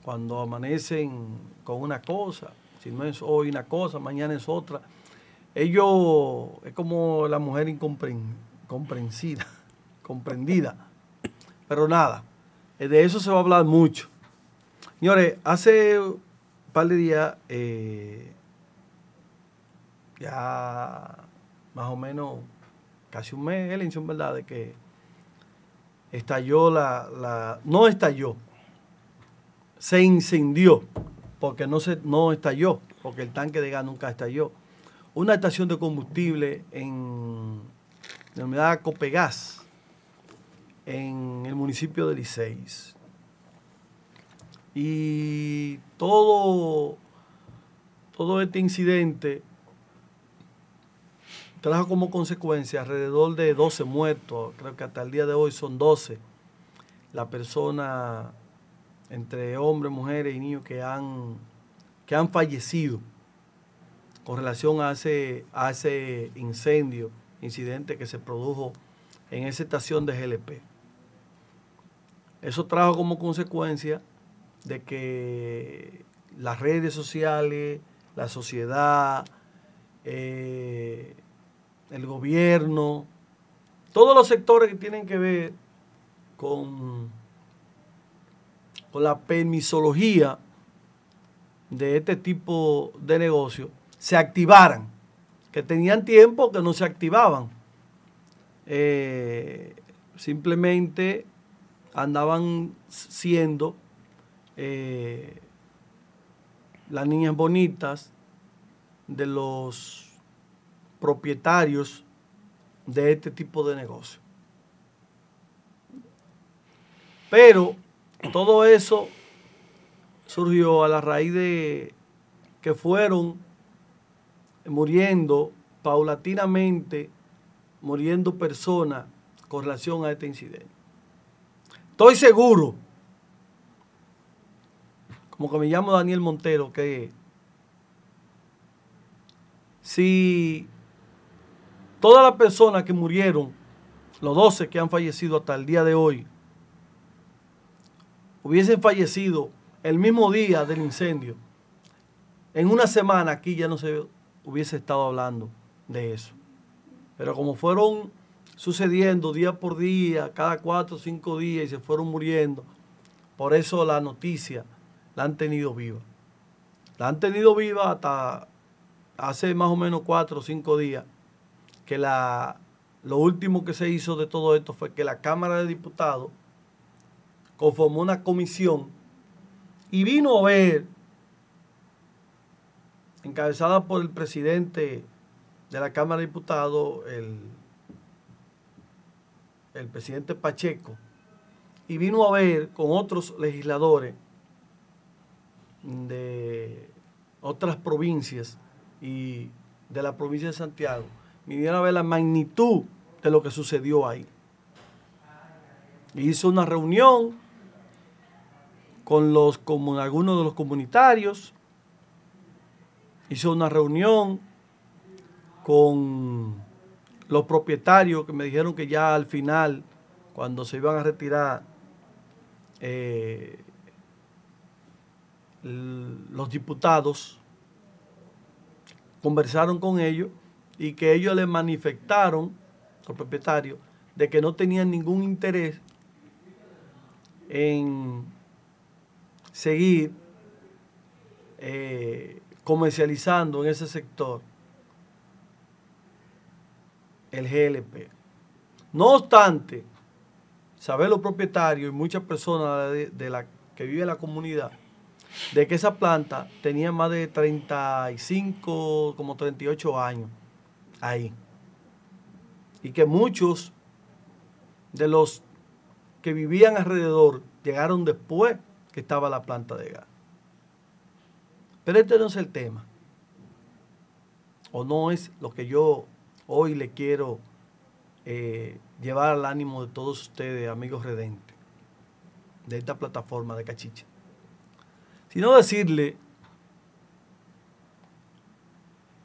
Cuando amanecen con una cosa, si no es hoy una cosa, mañana es otra. Ellos es como la mujer incomprensida, comprendida. Pero nada, eh, de eso se va a hablar mucho. Señores, hace un par de días, eh, ya más o menos casi un mes, elección, ¿verdad? De que estalló la, la, no estalló, se incendió, porque no, se, no estalló, porque el tanque de gas nunca estalló. Una estación de combustible en unidad Copegas, en el municipio de Liceis. Y todo, todo este incidente trajo como consecuencia alrededor de 12 muertos, creo que hasta el día de hoy son 12 la persona entre hombres, mujeres y niños que han, que han fallecido con relación a ese, a ese incendio, incidente que se produjo en esa estación de GLP. Eso trajo como consecuencia de que las redes sociales, la sociedad, eh, el gobierno, todos los sectores que tienen que ver con, con la permisología de este tipo de negocio, se activaran, que tenían tiempo que no se activaban. Eh, simplemente andaban siendo eh, las niñas bonitas de los propietarios de este tipo de negocio. Pero todo eso surgió a la raíz de que fueron muriendo paulatinamente, muriendo personas con relación a este incidente. Estoy seguro, como que me llamo Daniel Montero, que si Todas las personas que murieron, los 12 que han fallecido hasta el día de hoy, hubiesen fallecido el mismo día del incendio, en una semana aquí ya no se hubiese estado hablando de eso. Pero como fueron sucediendo día por día, cada cuatro o cinco días y se fueron muriendo, por eso la noticia la han tenido viva. La han tenido viva hasta hace más o menos cuatro o cinco días que la, lo último que se hizo de todo esto fue que la Cámara de Diputados conformó una comisión y vino a ver, encabezada por el presidente de la Cámara de Diputados, el, el presidente Pacheco, y vino a ver con otros legisladores de otras provincias y de la provincia de Santiago vinieron a ver la magnitud de lo que sucedió ahí. Hizo una reunión con, los, con algunos de los comunitarios, hizo una reunión con los propietarios que me dijeron que ya al final, cuando se iban a retirar eh, los diputados, conversaron con ellos y que ellos le manifestaron, los propietarios, de que no tenían ningún interés en seguir eh, comercializando en ese sector el GLP. No obstante, saber los propietarios y muchas personas de, la que viven en la comunidad de que esa planta tenía más de 35, como 38 años ahí. y que muchos de los que vivían alrededor llegaron después que estaba la planta de gas. Pero este no es el tema. O no es lo que yo hoy le quiero eh, llevar al ánimo de todos ustedes, amigos redentes, de esta plataforma de Cachicha. Sino decirle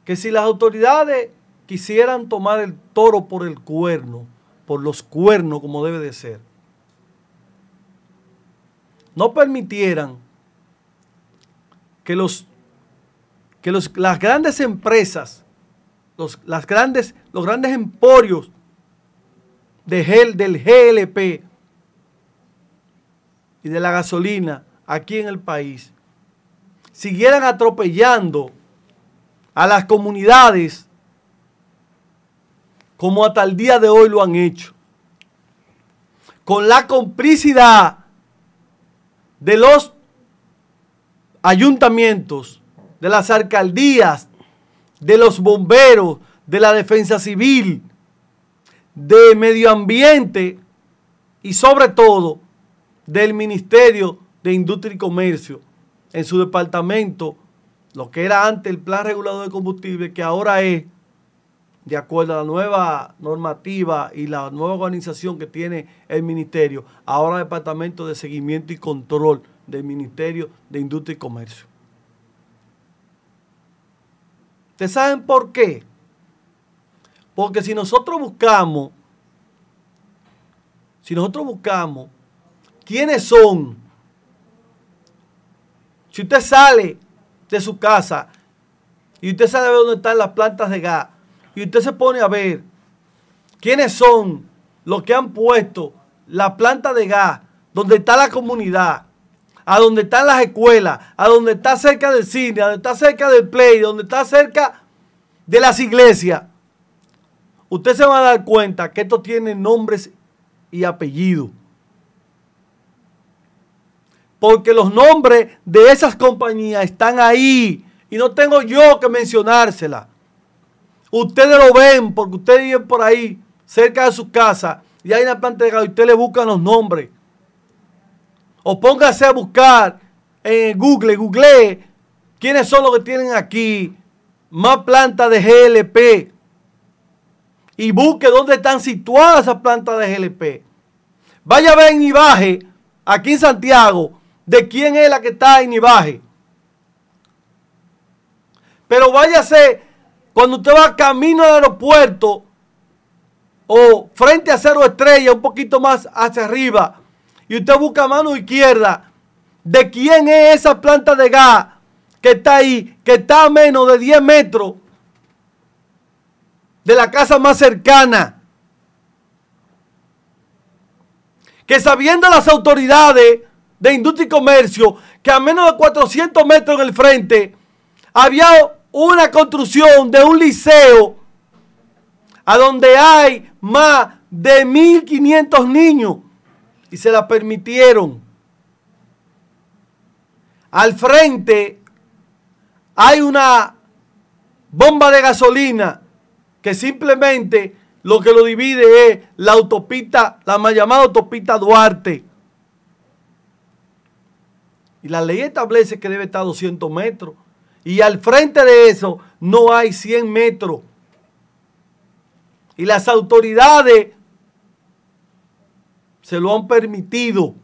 que si las autoridades quisieran tomar el toro por el cuerno, por los cuernos como debe de ser, no permitieran que los que los, las grandes empresas, los, las grandes, los grandes emporios de gel, del GLP y de la gasolina aquí en el país siguieran atropellando a las comunidades como hasta el día de hoy lo han hecho, con la complicidad de los ayuntamientos, de las alcaldías, de los bomberos, de la defensa civil, de medio ambiente y sobre todo del Ministerio de Industria y Comercio en su departamento, lo que era antes el Plan Regulador de Combustible, que ahora es, de acuerdo a la nueva normativa y la nueva organización que tiene el Ministerio, ahora Departamento de Seguimiento y Control del Ministerio de Industria y Comercio. ¿Ustedes saben por qué? Porque si nosotros buscamos, si nosotros buscamos quiénes son, si usted sale de su casa y usted sabe dónde están las plantas de gas y usted se pone a ver quiénes son los que han puesto la planta de gas donde está la comunidad, a donde están las escuelas, a donde está cerca del cine, a donde está cerca del play, donde está cerca de las iglesias, usted se va a dar cuenta que esto tiene nombres y apellidos. Porque los nombres de esas compañías están ahí y no tengo yo que mencionársela. Ustedes lo ven porque ustedes viven por ahí, cerca de su casa, y hay una planta de gas y usted le buscan los nombres. O póngase a buscar en Google, Google, quiénes son los que tienen aquí más plantas de GLP. Y busque dónde están situadas esas plantas de GLP. Vaya a ver en Ibaje, aquí en Santiago, de quién es la que está en Ibaje. Pero váyase cuando usted va camino al aeropuerto o frente a Cero Estrella, un poquito más hacia arriba, y usted busca mano izquierda de quién es esa planta de gas que está ahí, que está a menos de 10 metros de la casa más cercana. Que sabiendo las autoridades de industria y comercio que a menos de 400 metros en el frente había una construcción de un liceo a donde hay más de 1.500 niños y se la permitieron. Al frente hay una bomba de gasolina que simplemente lo que lo divide es la autopista, la mal llamada autopista Duarte. Y la ley establece que debe estar a 200 metros. Y al frente de eso no hay 100 metros. Y las autoridades se lo han permitido.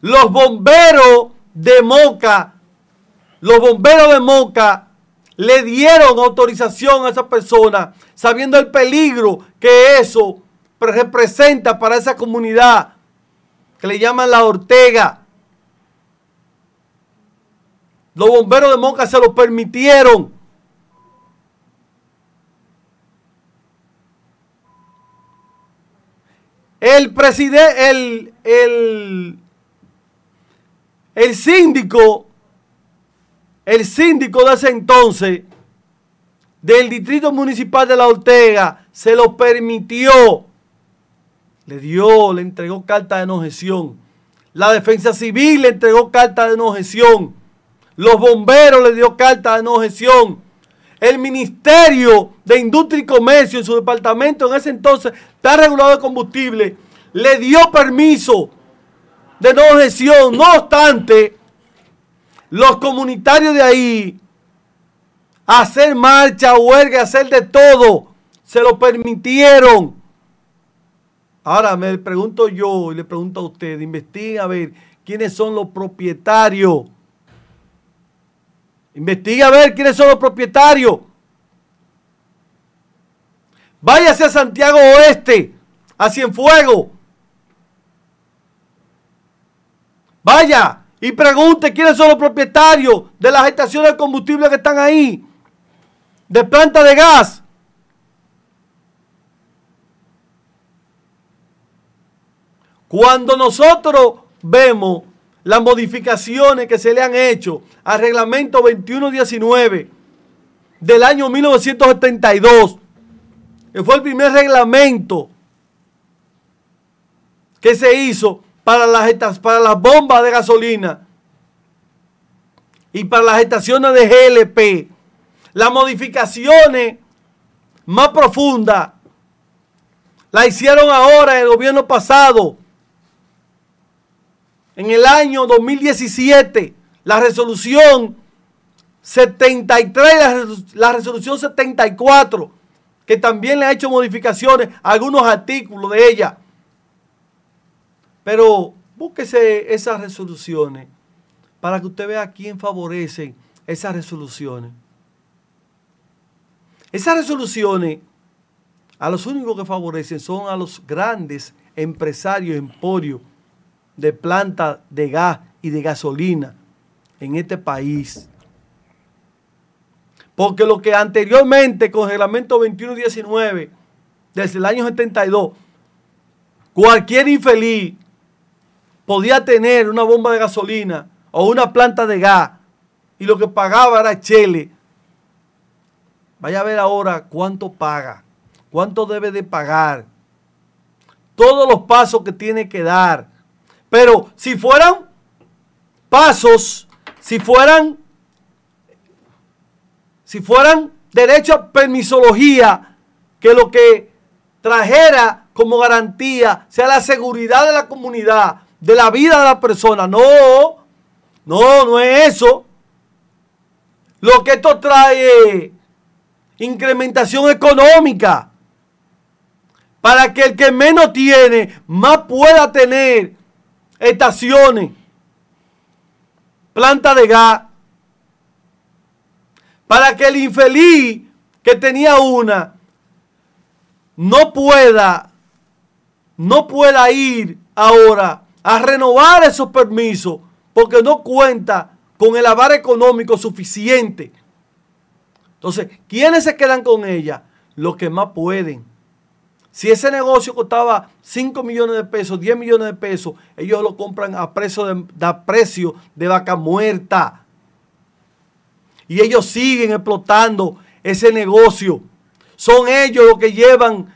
Los bomberos de Moca, los bomberos de Moca le dieron autorización a esa persona, sabiendo el peligro que eso representa para esa comunidad, que le llaman la Ortega. Los bomberos de Moca se lo permitieron. El presidente, el, el, el síndico, el síndico de ese entonces, del distrito municipal de La Ortega, se lo permitió. Le dio, le entregó carta de no. La defensa civil le entregó carta de no. Los bomberos le dio carta de no gestión. el Ministerio de Industria y Comercio en su departamento en ese entonces, está regulado de combustible, le dio permiso de no objeción. No obstante, los comunitarios de ahí, hacer marcha, huelga, hacer de todo, se lo permitieron. Ahora me pregunto yo y le pregunto a usted, investiguen a ver quiénes son los propietarios. Investigue a ver quiénes son los propietarios. Váyase a Santiago Oeste, a Cienfuegos. Vaya y pregunte quiénes son los propietarios de las estaciones de combustible que están ahí, de planta de gas. Cuando nosotros vemos las modificaciones que se le han hecho al reglamento 2119 del año 1972, que fue el primer reglamento que se hizo para las, para las bombas de gasolina y para las estaciones de GLP. Las modificaciones más profundas la hicieron ahora el gobierno pasado en el año 2017 la resolución 73, la, resolución 74, que también le ha hecho modificaciones a algunos artículos de ella. Pero búsquese esas resoluciones para que usted vea quién favorecen esas resoluciones. Esas resoluciones a los únicos que favorecen son a los grandes empresarios, emporios de planta de gas y de gasolina en este país. Porque lo que anteriormente con el reglamento 2119, desde el año 72, cualquier infeliz podía tener una bomba de gasolina o una planta de gas y lo que pagaba era chele. Vaya a ver ahora cuánto paga, cuánto debe de pagar, todos los pasos que tiene que dar pero si fueran pasos, si fueran, si fueran derecho a permisología, que lo que trajera como garantía sea la seguridad de la comunidad, de la vida de la persona. No, no, no es eso. Lo que esto trae incrementación económica para que el que menos tiene más pueda tener estaciones, planta de gas, para que el infeliz que tenía una no pueda, no pueda ir ahora a renovar esos permisos porque no cuenta con el avar económico suficiente. Entonces, ¿quiénes se quedan con ella? Los que más pueden. Si ese negocio costaba 5 millones de pesos, 10 millones de pesos, ellos lo compran a precio de, precio de vaca muerta. Y ellos siguen explotando ese negocio. Son ellos los que llevan,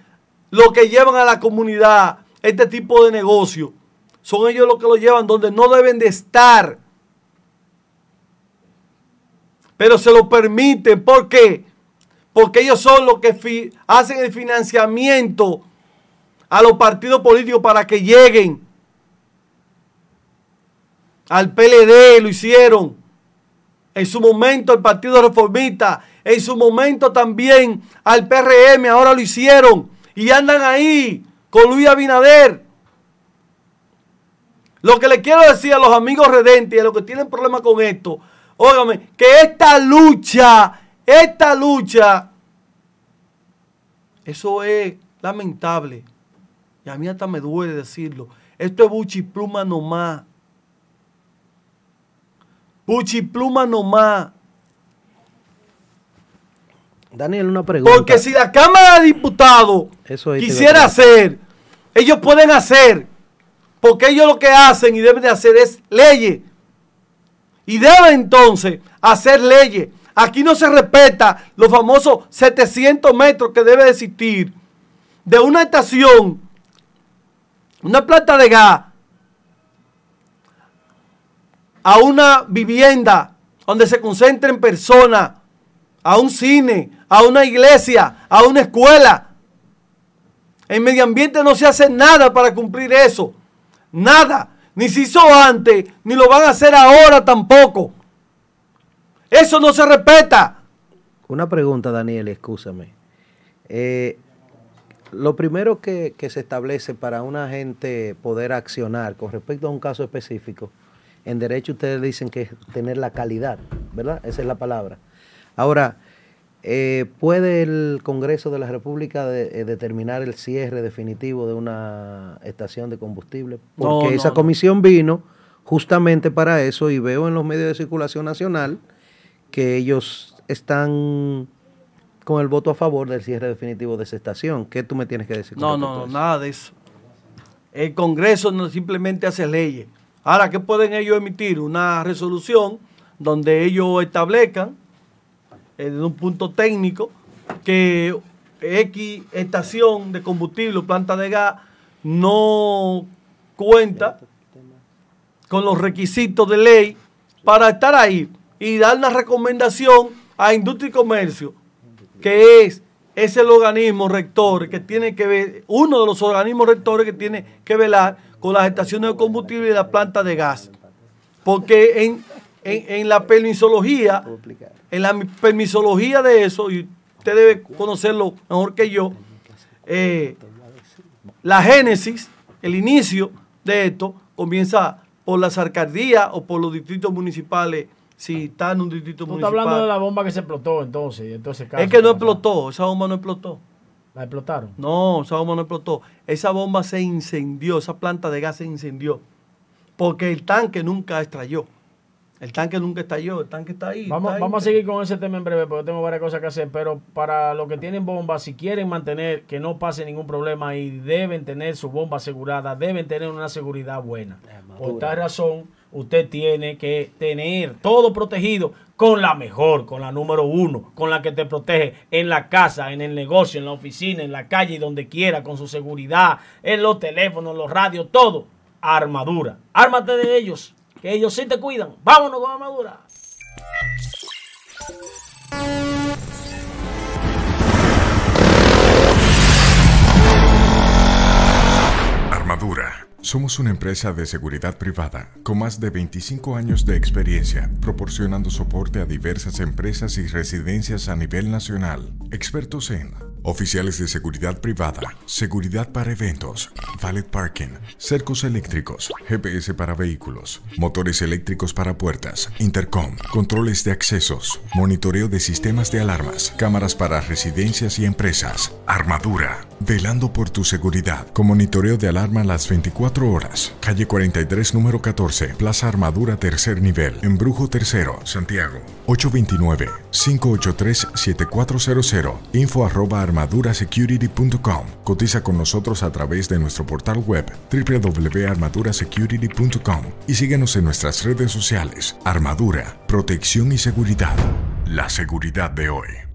lo que llevan a la comunidad este tipo de negocio. Son ellos los que lo llevan donde no deben de estar. Pero se lo permiten. ¿Por qué? Porque ellos son los que hacen el financiamiento a los partidos políticos para que lleguen. Al PLD lo hicieron. En su momento el Partido Reformista. En su momento también al PRM. Ahora lo hicieron. Y andan ahí con Luis Abinader. Lo que le quiero decir a los amigos redentes y a los que tienen problemas con esto. Óigame, que esta lucha esta lucha, eso es lamentable. Y a mí hasta me duele decirlo. Esto es buchipluma nomás. Buchipluma nomás. Daniel, una pregunta. Porque si la Cámara de Diputados quisiera hacer, ellos pueden hacer. Porque ellos lo que hacen y deben de hacer es leyes. Y deben entonces hacer leyes. Aquí no se respeta los famosos 700 metros que debe existir de una estación, una planta de gas, a una vivienda donde se concentren personas a un cine, a una iglesia, a una escuela. En medio ambiente no se hace nada para cumplir eso. Nada. Ni se hizo antes, ni lo van a hacer ahora tampoco. Eso no se respeta. Una pregunta, Daniel, escúchame. Eh, lo primero que, que, se establece para una gente poder accionar con respecto a un caso específico, en derecho ustedes dicen que es tener la calidad, ¿verdad? Esa es la palabra. Ahora, eh, ¿puede el Congreso de la República de, eh, determinar el cierre definitivo de una estación de combustible? Porque No, no, esa no. comisión vino justamente para eso y veo en los medios de circulación nacional que ellos están con el voto a favor del cierre definitivo de esa estación. ¿Qué tú me tienes que decir? con No, no, no, nada de eso. El Congreso no simplemente hace leyes. Ahora, ¿qué pueden ellos emitir? Una resolución donde ellos establezcan, eh, desde un punto técnico, que X estación de combustible o planta de gas no cuenta con los requisitos de ley para estar ahí y dar una recomendación a Industria y Comercio, que es, es el organismo rector que tiene que ver, uno de los organismos rectores que tiene que velar con las estaciones de combustible y la planta de gas. Porque en, en- en la permisología, en la permisología de eso, y usted debe conocerlo mejor que yo, eh, la génesis, el inicio de esto, comienza por las alcaldías o por los distritos municipales, si está en un distrito Tú estás municipal. hablando de la bomba que se explotó entonces. entonces es que no explotó, esa bomba no explotó. La explotaron. No, esa bomba no explotó. Esa bomba se incendió, esa planta de gas se incendió. Porque el tanque nunca estalló. El tanque nunca estalló, el tanque está ahí. Vamos, está ahí. vamos a seguir con ese tema en breve porque tengo varias cosas que hacer, pero para los que tienen bombas, si quieren mantener que no pase ningún problema y deben tener su bomba asegurada, deben tener una seguridad buena. Por tal razón, usted tiene que tener todo protegido con la mejor, con la número uno, con la que te protege en la casa, en el negocio, en la oficina, en la calle y donde quiera, con su seguridad, en los teléfonos, los radios, todo. Armadura. Ármate de ellos, que ellos sí te cuidan. Vámonos con armadura. Armadura. Somos una empresa de seguridad privada con más de 25 años de experiencia, proporcionando soporte a diversas empresas y residencias a nivel nacional. Expertos en oficiales de seguridad privada, seguridad para eventos, valet parking, cercos eléctricos, GPS para vehículos, motores eléctricos para puertas, intercom, controles de accesos, monitoreo de sistemas de alarmas, cámaras para residencias y empresas, armadura, velando por tu seguridad, con monitoreo de alarma las 24 horas. Calle 43, número 14, Plaza Armadura, tercer nivel, Embrujo Tercero, Santiago. 829-583-7400. Info arroba armadurasecurity.com. Cotiza con nosotros a través de nuestro portal web www.armadurasecurity.com y síguenos en nuestras redes sociales. Armadura, protección y seguridad. La seguridad de hoy.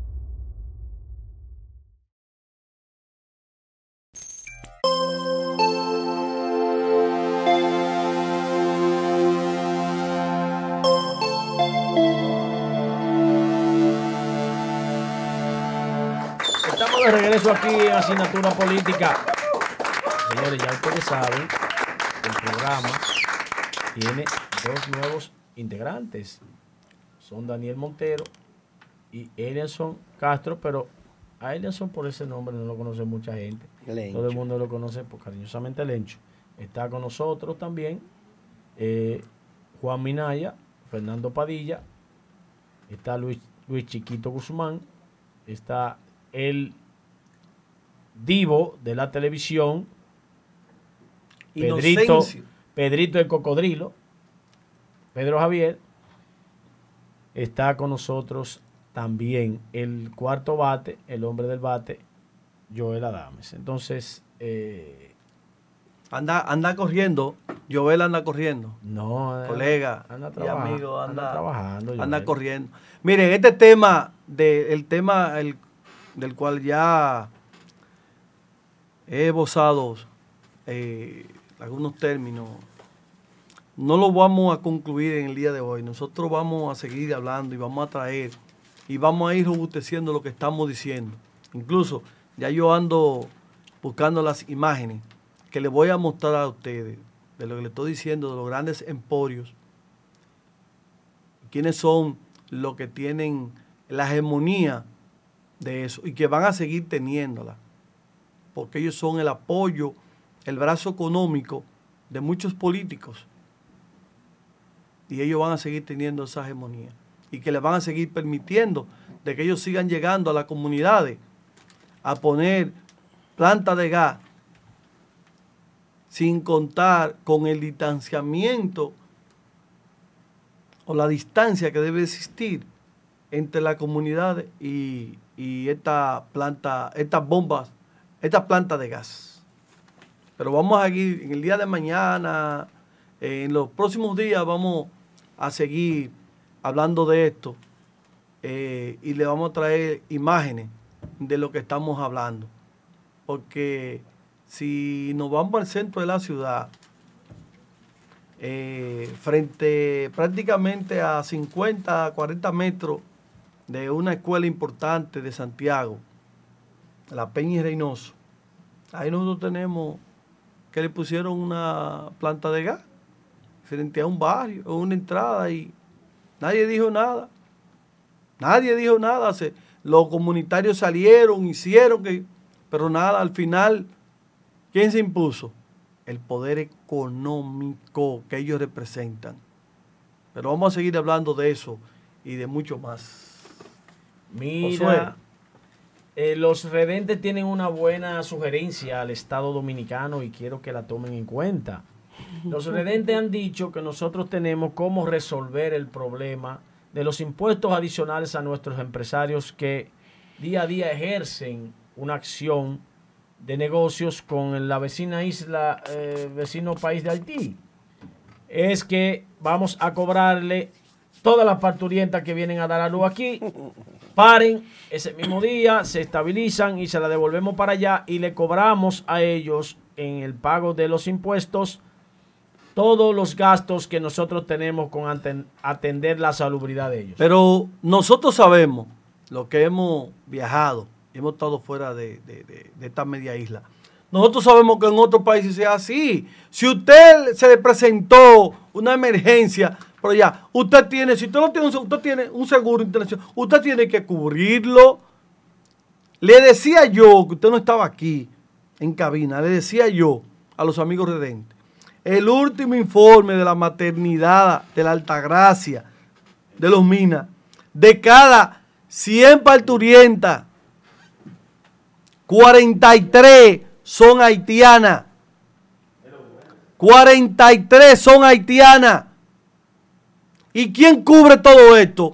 De regreso aquí en Asignatura Política. Señores, ya ustedes saben, el programa tiene dos nuevos integrantes. Son Daniel Montero y Elianson Castro, pero a Elianson por ese nombre no lo conoce mucha gente. Lencho. Todo el mundo lo conoce por cariñosamente Lencho. Está con nosotros también eh, Juan Minaya, Fernando Padilla, está Luis, Luis Chiquito Guzmán, está el divo de la televisión, Pedrito, Inocencio. Pedrito el Cocodrilo, Pedro Javier, está con nosotros también el cuarto bate, el hombre del bate, Joel Adames. Entonces, eh, Anda, anda corriendo. Joel anda corriendo. no, eh, Colega anda y amigo, anda, trabajando. anda corriendo. Miren, este tema, de, el tema el- del cual ya he esbozado eh, algunos términos, no lo vamos a concluir en el día de hoy. Nosotros vamos a seguir hablando y vamos a traer y vamos a ir robusteciendo lo que estamos diciendo. Incluso ya yo ando buscando las imágenes que les voy a mostrar a ustedes de lo que les estoy diciendo, de los grandes emporios, quiénes son los que tienen la hegemonía de eso y que van a seguir teniéndola, porque ellos son el apoyo, el brazo económico de muchos políticos. Y ellos van a seguir teniendo esa hegemonía. Y que les van a seguir permitiendo de que ellos sigan llegando a las comunidades a poner planta de gas sin contar con el distanciamiento o la distancia que debe existir entre la comunidad y, esta planta, estas bombas, esta planta de gas. Pero vamos a seguir en el día de mañana, en los próximos días vamos a seguir hablando de esto eh, y le vamos a traer imágenes de lo que estamos hablando. Porque si nos vamos al centro de la ciudad, eh, frente prácticamente a 50, 40 metros de una escuela importante de Santiago, la Peña y Reynoso, ahí nosotros tenemos que le pusieron una planta de gas frente a un barrio, o una entrada y nadie dijo nada. Nadie dijo nada. los comunitarios salieron, hicieron que, pero nada, al final, ¿quién se impuso? El poder económico que ellos representan. Pero vamos a seguir hablando de eso y de mucho más. Mira, eh, los redentes tienen una buena sugerencia al Estado Dominicano y quiero que la tomen en cuenta. Los redentes han dicho que nosotros tenemos cómo resolver el problema de los impuestos adicionales a nuestros empresarios que día a día ejercen una acción de negocios con la vecina isla, eh, vecino país de Haití. Es que vamos a cobrarle todas las parturientas que vienen a dar a luz aquí, paren ese mismo día, se estabilizan y se la devolvemos para allá y le cobramos a ellos en el pago de los impuestos todos los gastos que nosotros tenemos con atender la salubridad de ellos. Pero nosotros sabemos, lo que hemos viajado, hemos estado fuera de, esta media isla, nosotros sabemos que en otros países sea así. Si usted se le presentó una emergencia, pero ya, usted tiene, si usted no tiene, usted tiene un seguro internacional, usted tiene que cubrirlo. Le decía yo, que usted no estaba aquí en cabina, le decía yo a los amigos redentes, el último informe de la maternidad de la Altagracia de los Minas, de cada 100 parturientas, 43 son haitianas. 43 son haitianas. ¿Y quién cubre todo esto?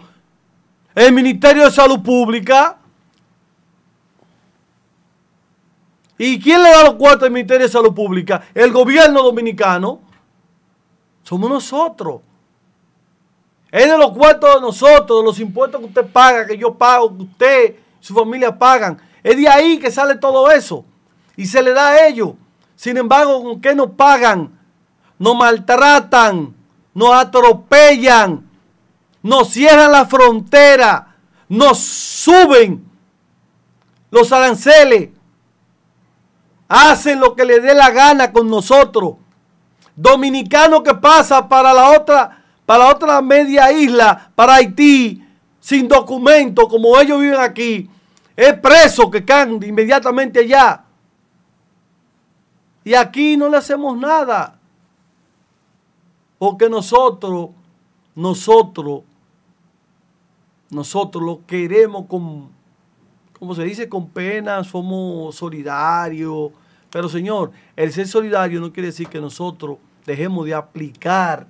El Ministerio de Salud Pública. ¿Y quién le da los cuartos al Ministerio de Salud Pública? El gobierno dominicano. Somos nosotros. Es de los cuartos de nosotros, de los impuestos que usted paga, que yo pago, que usted su familia pagan. Es de ahí que sale todo eso. Y se le da a ellos. Sin embargo, ¿con qué nos pagan? Nos maltratan, nos atropellan, nos cierran la frontera, nos suben los aranceles hacen lo que le dé la gana con nosotros. Dominicano que pasa para la otra, para la otra media isla, para Haití, sin documento, como ellos viven aquí, es preso que caen inmediatamente allá. Y aquí no le hacemos nada. Porque nosotros, nosotros, nosotros lo queremos con, como se dice, con pena, somos solidarios, pero Señor, el ser solidario no quiere decir que nosotros dejemos de aplicar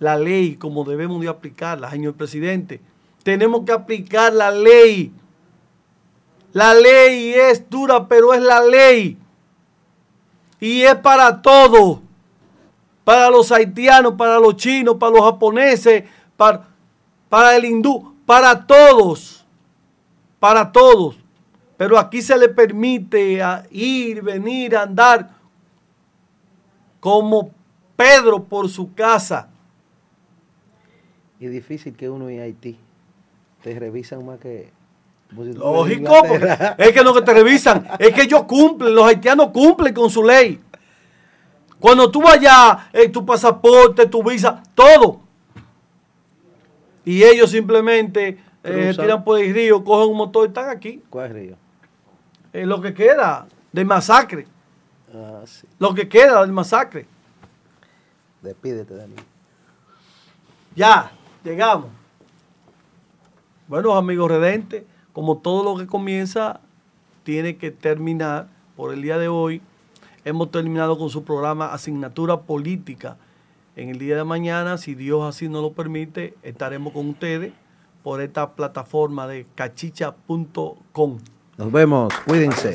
la ley como debemos de aplicarla, señor presidente. Tenemos que aplicar la ley. La ley es dura, pero es la ley. Y es para todos. Para los haitianos, para los chinos, para los japoneses, para, para el hindú, para todos. Para todos. Pero aquí se le permite ir, venir, andar como Pedro por su casa. Y difícil que uno en Haití. te revisan más que... si tú Lógico, es que no que te revisan, es que ellos cumplen, los haitianos cumplen con su ley. Cuando tú vayas, eh, tu pasaporte, tu visa, todo. Y ellos simplemente eh, tiran por el río, cogen un motor y están aquí. ¿Cuál es Río? Es lo que queda del masacre. Ah, sí. Lo que queda del masacre. Despídete de mí. Ya, llegamos. Bueno, amigos redentes, como todo lo que comienza, tiene que terminar por el día de hoy. Hemos terminado con su programa Asignatura Política. En el día de mañana, si Dios así nos lo permite, estaremos con ustedes por esta plataforma de cachicha.com. Nos vemos. Cuídense.